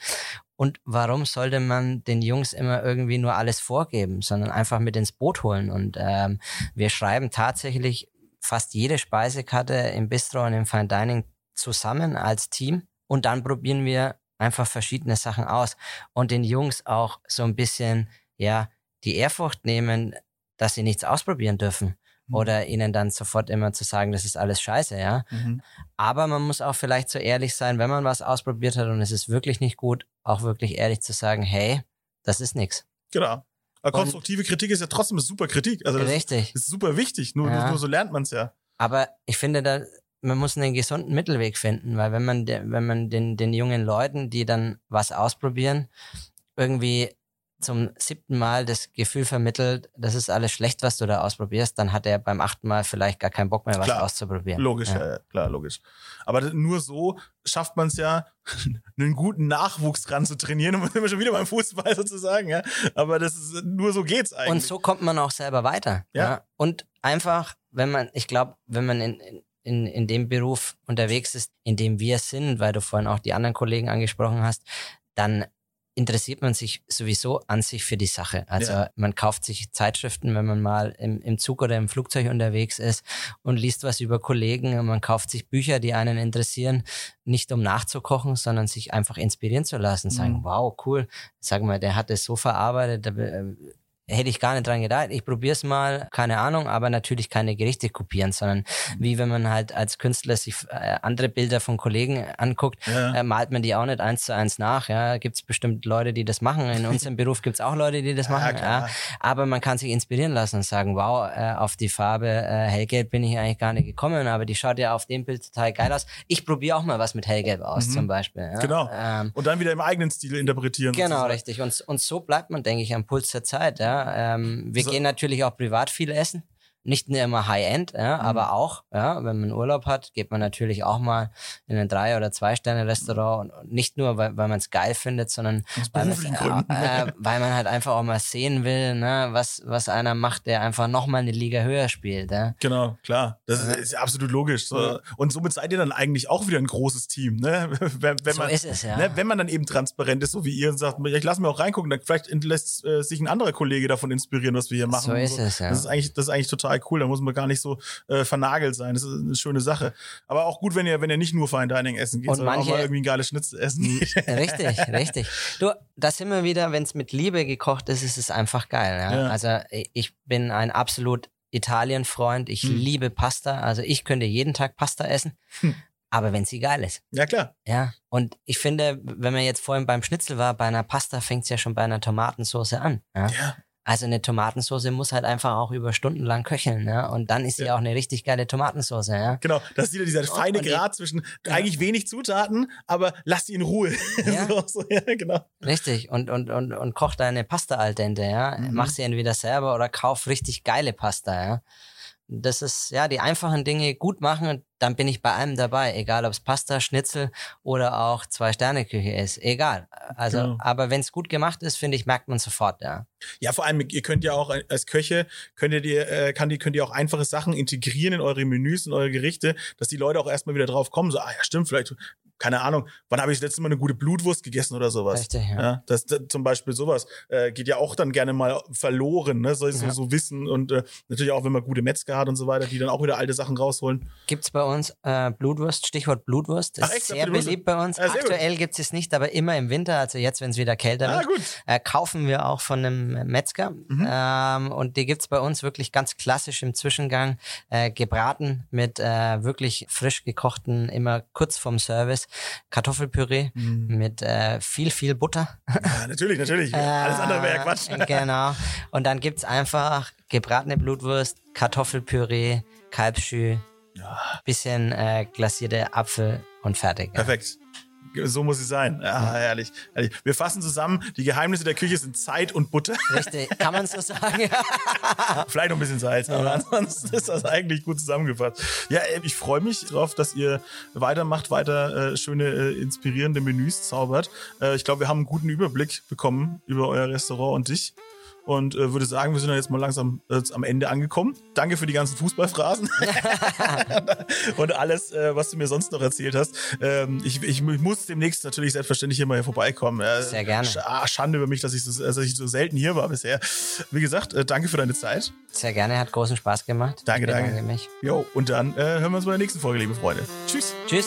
Und warum sollte man den Jungs immer irgendwie nur alles vorgeben, sondern einfach mit ins Boot holen? Und ähm, wir schreiben tatsächlich fast jede Speisekarte im Bistro und im Fine Dining zusammen als Team. Und dann probieren wir einfach verschiedene Sachen aus und den Jungs auch so ein bisschen, ja, die Ehrfurcht nehmen, dass sie nichts ausprobieren dürfen. Mhm. Oder ihnen dann sofort immer zu sagen, das ist alles scheiße, ja. Mhm. Aber man muss auch vielleicht so ehrlich sein, wenn man was ausprobiert hat und es ist wirklich nicht gut, auch wirklich ehrlich zu sagen, hey, das ist nix. Genau. Aber Und- konstruktive Kritik ist ja trotzdem eine super Kritik. Also das Richtig. ist super wichtig. Nur, Ja. nur so lernt man es ja. Aber ich finde, da, man muss einen gesunden Mittelweg finden, weil wenn man, de, wenn man den, den jungen Leuten, die dann was ausprobieren, irgendwie zum siebten Mal das Gefühl vermittelt, das ist alles schlecht, was du da ausprobierst, dann hat er beim achten Mal vielleicht gar keinen Bock mehr, was Klar. auszuprobieren. Logisch, Ja. ja. Ja, klar, logisch. Aber nur so schafft man es ja, einen guten Nachwuchs dran zu trainieren. Sind wir schon wieder beim Fußball sozusagen, ja. Aber das ist, nur so geht's eigentlich. Und so kommt man auch selber weiter. Ja. Und einfach, wenn man, ich glaube, wenn man in, in, in dem Beruf unterwegs ist, in dem wir sind, weil du vorhin auch die anderen Kollegen angesprochen hast, dann interessiert man sich sowieso an sich für die Sache. Also Ja. man kauft sich Zeitschriften, wenn man mal im, im Zug oder im Flugzeug unterwegs ist und liest was über Kollegen. Und man kauft sich Bücher, die einen interessieren, nicht um nachzukochen, sondern sich einfach inspirieren zu lassen. Sagen, Mhm. wow, cool. Sag mal, der hat es so verarbeitet, äh, hätte ich gar nicht dran gedacht. Ich probiere es mal, keine Ahnung, aber natürlich keine Gerichte kopieren, sondern wie wenn man halt als Künstler sich äh, andere Bilder von Kollegen anguckt, Ja. äh, malt man die auch nicht eins zu eins nach. Ja, gibt es bestimmt Leute, die das machen. In unserem Beruf gibt es auch Leute, die das Ja, machen. klar. Ja, aber man kann sich inspirieren lassen und sagen, wow, äh, auf die Farbe äh, hellgelb bin ich eigentlich gar nicht gekommen, aber die schaut ja auf dem Bild total geil aus. Ich probiere auch mal was mit hellgelb aus, Mhm. zum Beispiel. Ja? Genau. Ähm, Und dann wieder im eigenen Stil interpretieren. Genau, sozusagen. richtig. Und, und so bleibt man, denke ich, am Puls der Zeit. Ja. Ähm, wir So. gehen natürlich auch privat viel essen. Nicht nur immer High-End, ja, Mhm. aber auch, ja, wenn man Urlaub hat, geht man natürlich auch mal in ein Drei- oder Zwei-Sterne-Restaurant. Und nicht nur, weil, weil man es geil findet, sondern weil, äh, weil man halt einfach auch mal sehen will, ne, was, was einer macht, der einfach nochmal eine Liga höher spielt. Ja. Genau, klar. Das ist, ist absolut logisch. So. Ja. Und somit seid ihr dann eigentlich auch wieder ein großes Team, ne? Wenn, wenn So man, ist es, ja. Ne, wenn man dann eben transparent ist, so wie ihr und sagt, ich lasse mir auch reingucken, dann vielleicht lässt äh, sich ein anderer Kollege davon inspirieren, was wir hier machen. So ist es, ja. Das ist eigentlich, das ist eigentlich total cool. Da muss man gar nicht so äh, vernagelt sein. Das ist eine schöne Sache. Aber auch gut, wenn ihr, wenn ihr nicht nur Fine Dining essen geht, Und sondern manche- auch mal irgendwie ein geiles Schnitzel essen geht. Richtig, richtig. Du, da sind wir wieder, wenn es mit Liebe gekocht ist, ist es einfach geil. Ja? Ja. Also ich bin ein absolut Italien-Freund. Ich Hm. liebe Pasta. Also ich könnte jeden Tag Pasta essen. Hm. Aber wenn sie geil ist. ja, klar. Ja. Und ich finde, wenn man jetzt vorhin beim Schnitzel war, bei einer Pasta fängt es ja schon bei einer Tomatensauce an. Ja? Ja. Also eine Tomatensauce muss halt einfach auch über Stunden lang köcheln. Ja? Und dann ist sie Ja. auch eine richtig geile Tomatensauce. Ja? Genau, das ist wieder dieser feine und die- Grad zwischen Ja. eigentlich wenig Zutaten, aber lass die in Ruhe. Ja. so, so, ja, genau. Richtig. Und, und, und, und koch deine Pasta al dente, ja. Mhm. Mach sie entweder selber oder kauf richtig geile Pasta, ja. Das ist, ja, die einfachen Dinge gut machen, dann bin ich bei allem dabei. Egal, ob es Pasta, Schnitzel oder auch Zwei-Sterne-Küche ist. Egal. Also, Genau. aber wenn es gut gemacht ist, finde ich, merkt man sofort, ja. Ja, vor allem, ihr könnt ja auch als Köche, könnt ihr, äh, kann die, könnt ihr auch einfache Sachen integrieren in eure Menüs, in eure Gerichte, dass die Leute auch erstmal wieder drauf kommen, so, ah ja, stimmt, vielleicht, keine Ahnung, wann habe ich das letzte Mal eine gute Blutwurst gegessen oder sowas. Richtig, ja. Ja, das, das zum Beispiel sowas äh, geht ja auch dann gerne mal verloren, ne? So, Ja. so Wissen und äh, natürlich auch, wenn man gute Metzger hat und so weiter, die dann auch wieder alte Sachen rausholen. Gibt's bei uns äh, Blutwurst, Stichwort Blutwurst. Ach, Ist echt? Habt sehr beliebt bei uns. Gut. Aktuell gibt's es nicht, aber immer im Winter, also jetzt, wenn es wieder kälter Ah, wird. äh, kaufen wir auch von einem Metzger. Mhm. Ähm, und die gibt's bei uns wirklich ganz klassisch im Zwischengang, äh, gebraten mit äh, wirklich frisch gekochten, immer kurz vorm Service, Kartoffelpüree Mhm. mit äh, viel, viel Butter. Ja, natürlich, natürlich. Alles andere wäre ja Quatsch. Äh, Genau. Und dann gibt's einfach gebratene Blutwurst, Kartoffelpüree, Kalbsschü, bisschen äh, glasierte Apfel und fertig. Ja. Perfekt. So muss es sein. Ja, herrlich, herrlich. Wir fassen zusammen, die Geheimnisse der Küche sind Zeit und Butter. Richtig, kann man so sagen? Vielleicht noch ein bisschen Salz, aber ansonsten ist das eigentlich gut zusammengefasst. Ja, ey, ich freue mich drauf, dass ihr weitermacht, weiter äh, schöne, äh, inspirierende Menüs zaubert. Äh, ich glaube, wir haben einen guten Überblick bekommen über euer Restaurant und dich. Und äh, würde sagen, wir sind ja jetzt mal langsam äh, am Ende angekommen. Danke für die ganzen Fußballphrasen und alles, äh, was du mir sonst noch erzählt hast. Ähm, ich, ich, ich muss demnächst natürlich selbstverständlich hier mal hier vorbeikommen. Sehr gerne. Ah, Schande über mich, dass ich, so, dass ich so selten hier war bisher. Wie gesagt, äh, danke für deine Zeit. Sehr gerne, hat großen Spaß gemacht. Danke, Ich bedanke danke. mich. Jo, und dann äh, hören wir uns bei der nächsten Folge, liebe Freunde. Tschüss. Tschüss.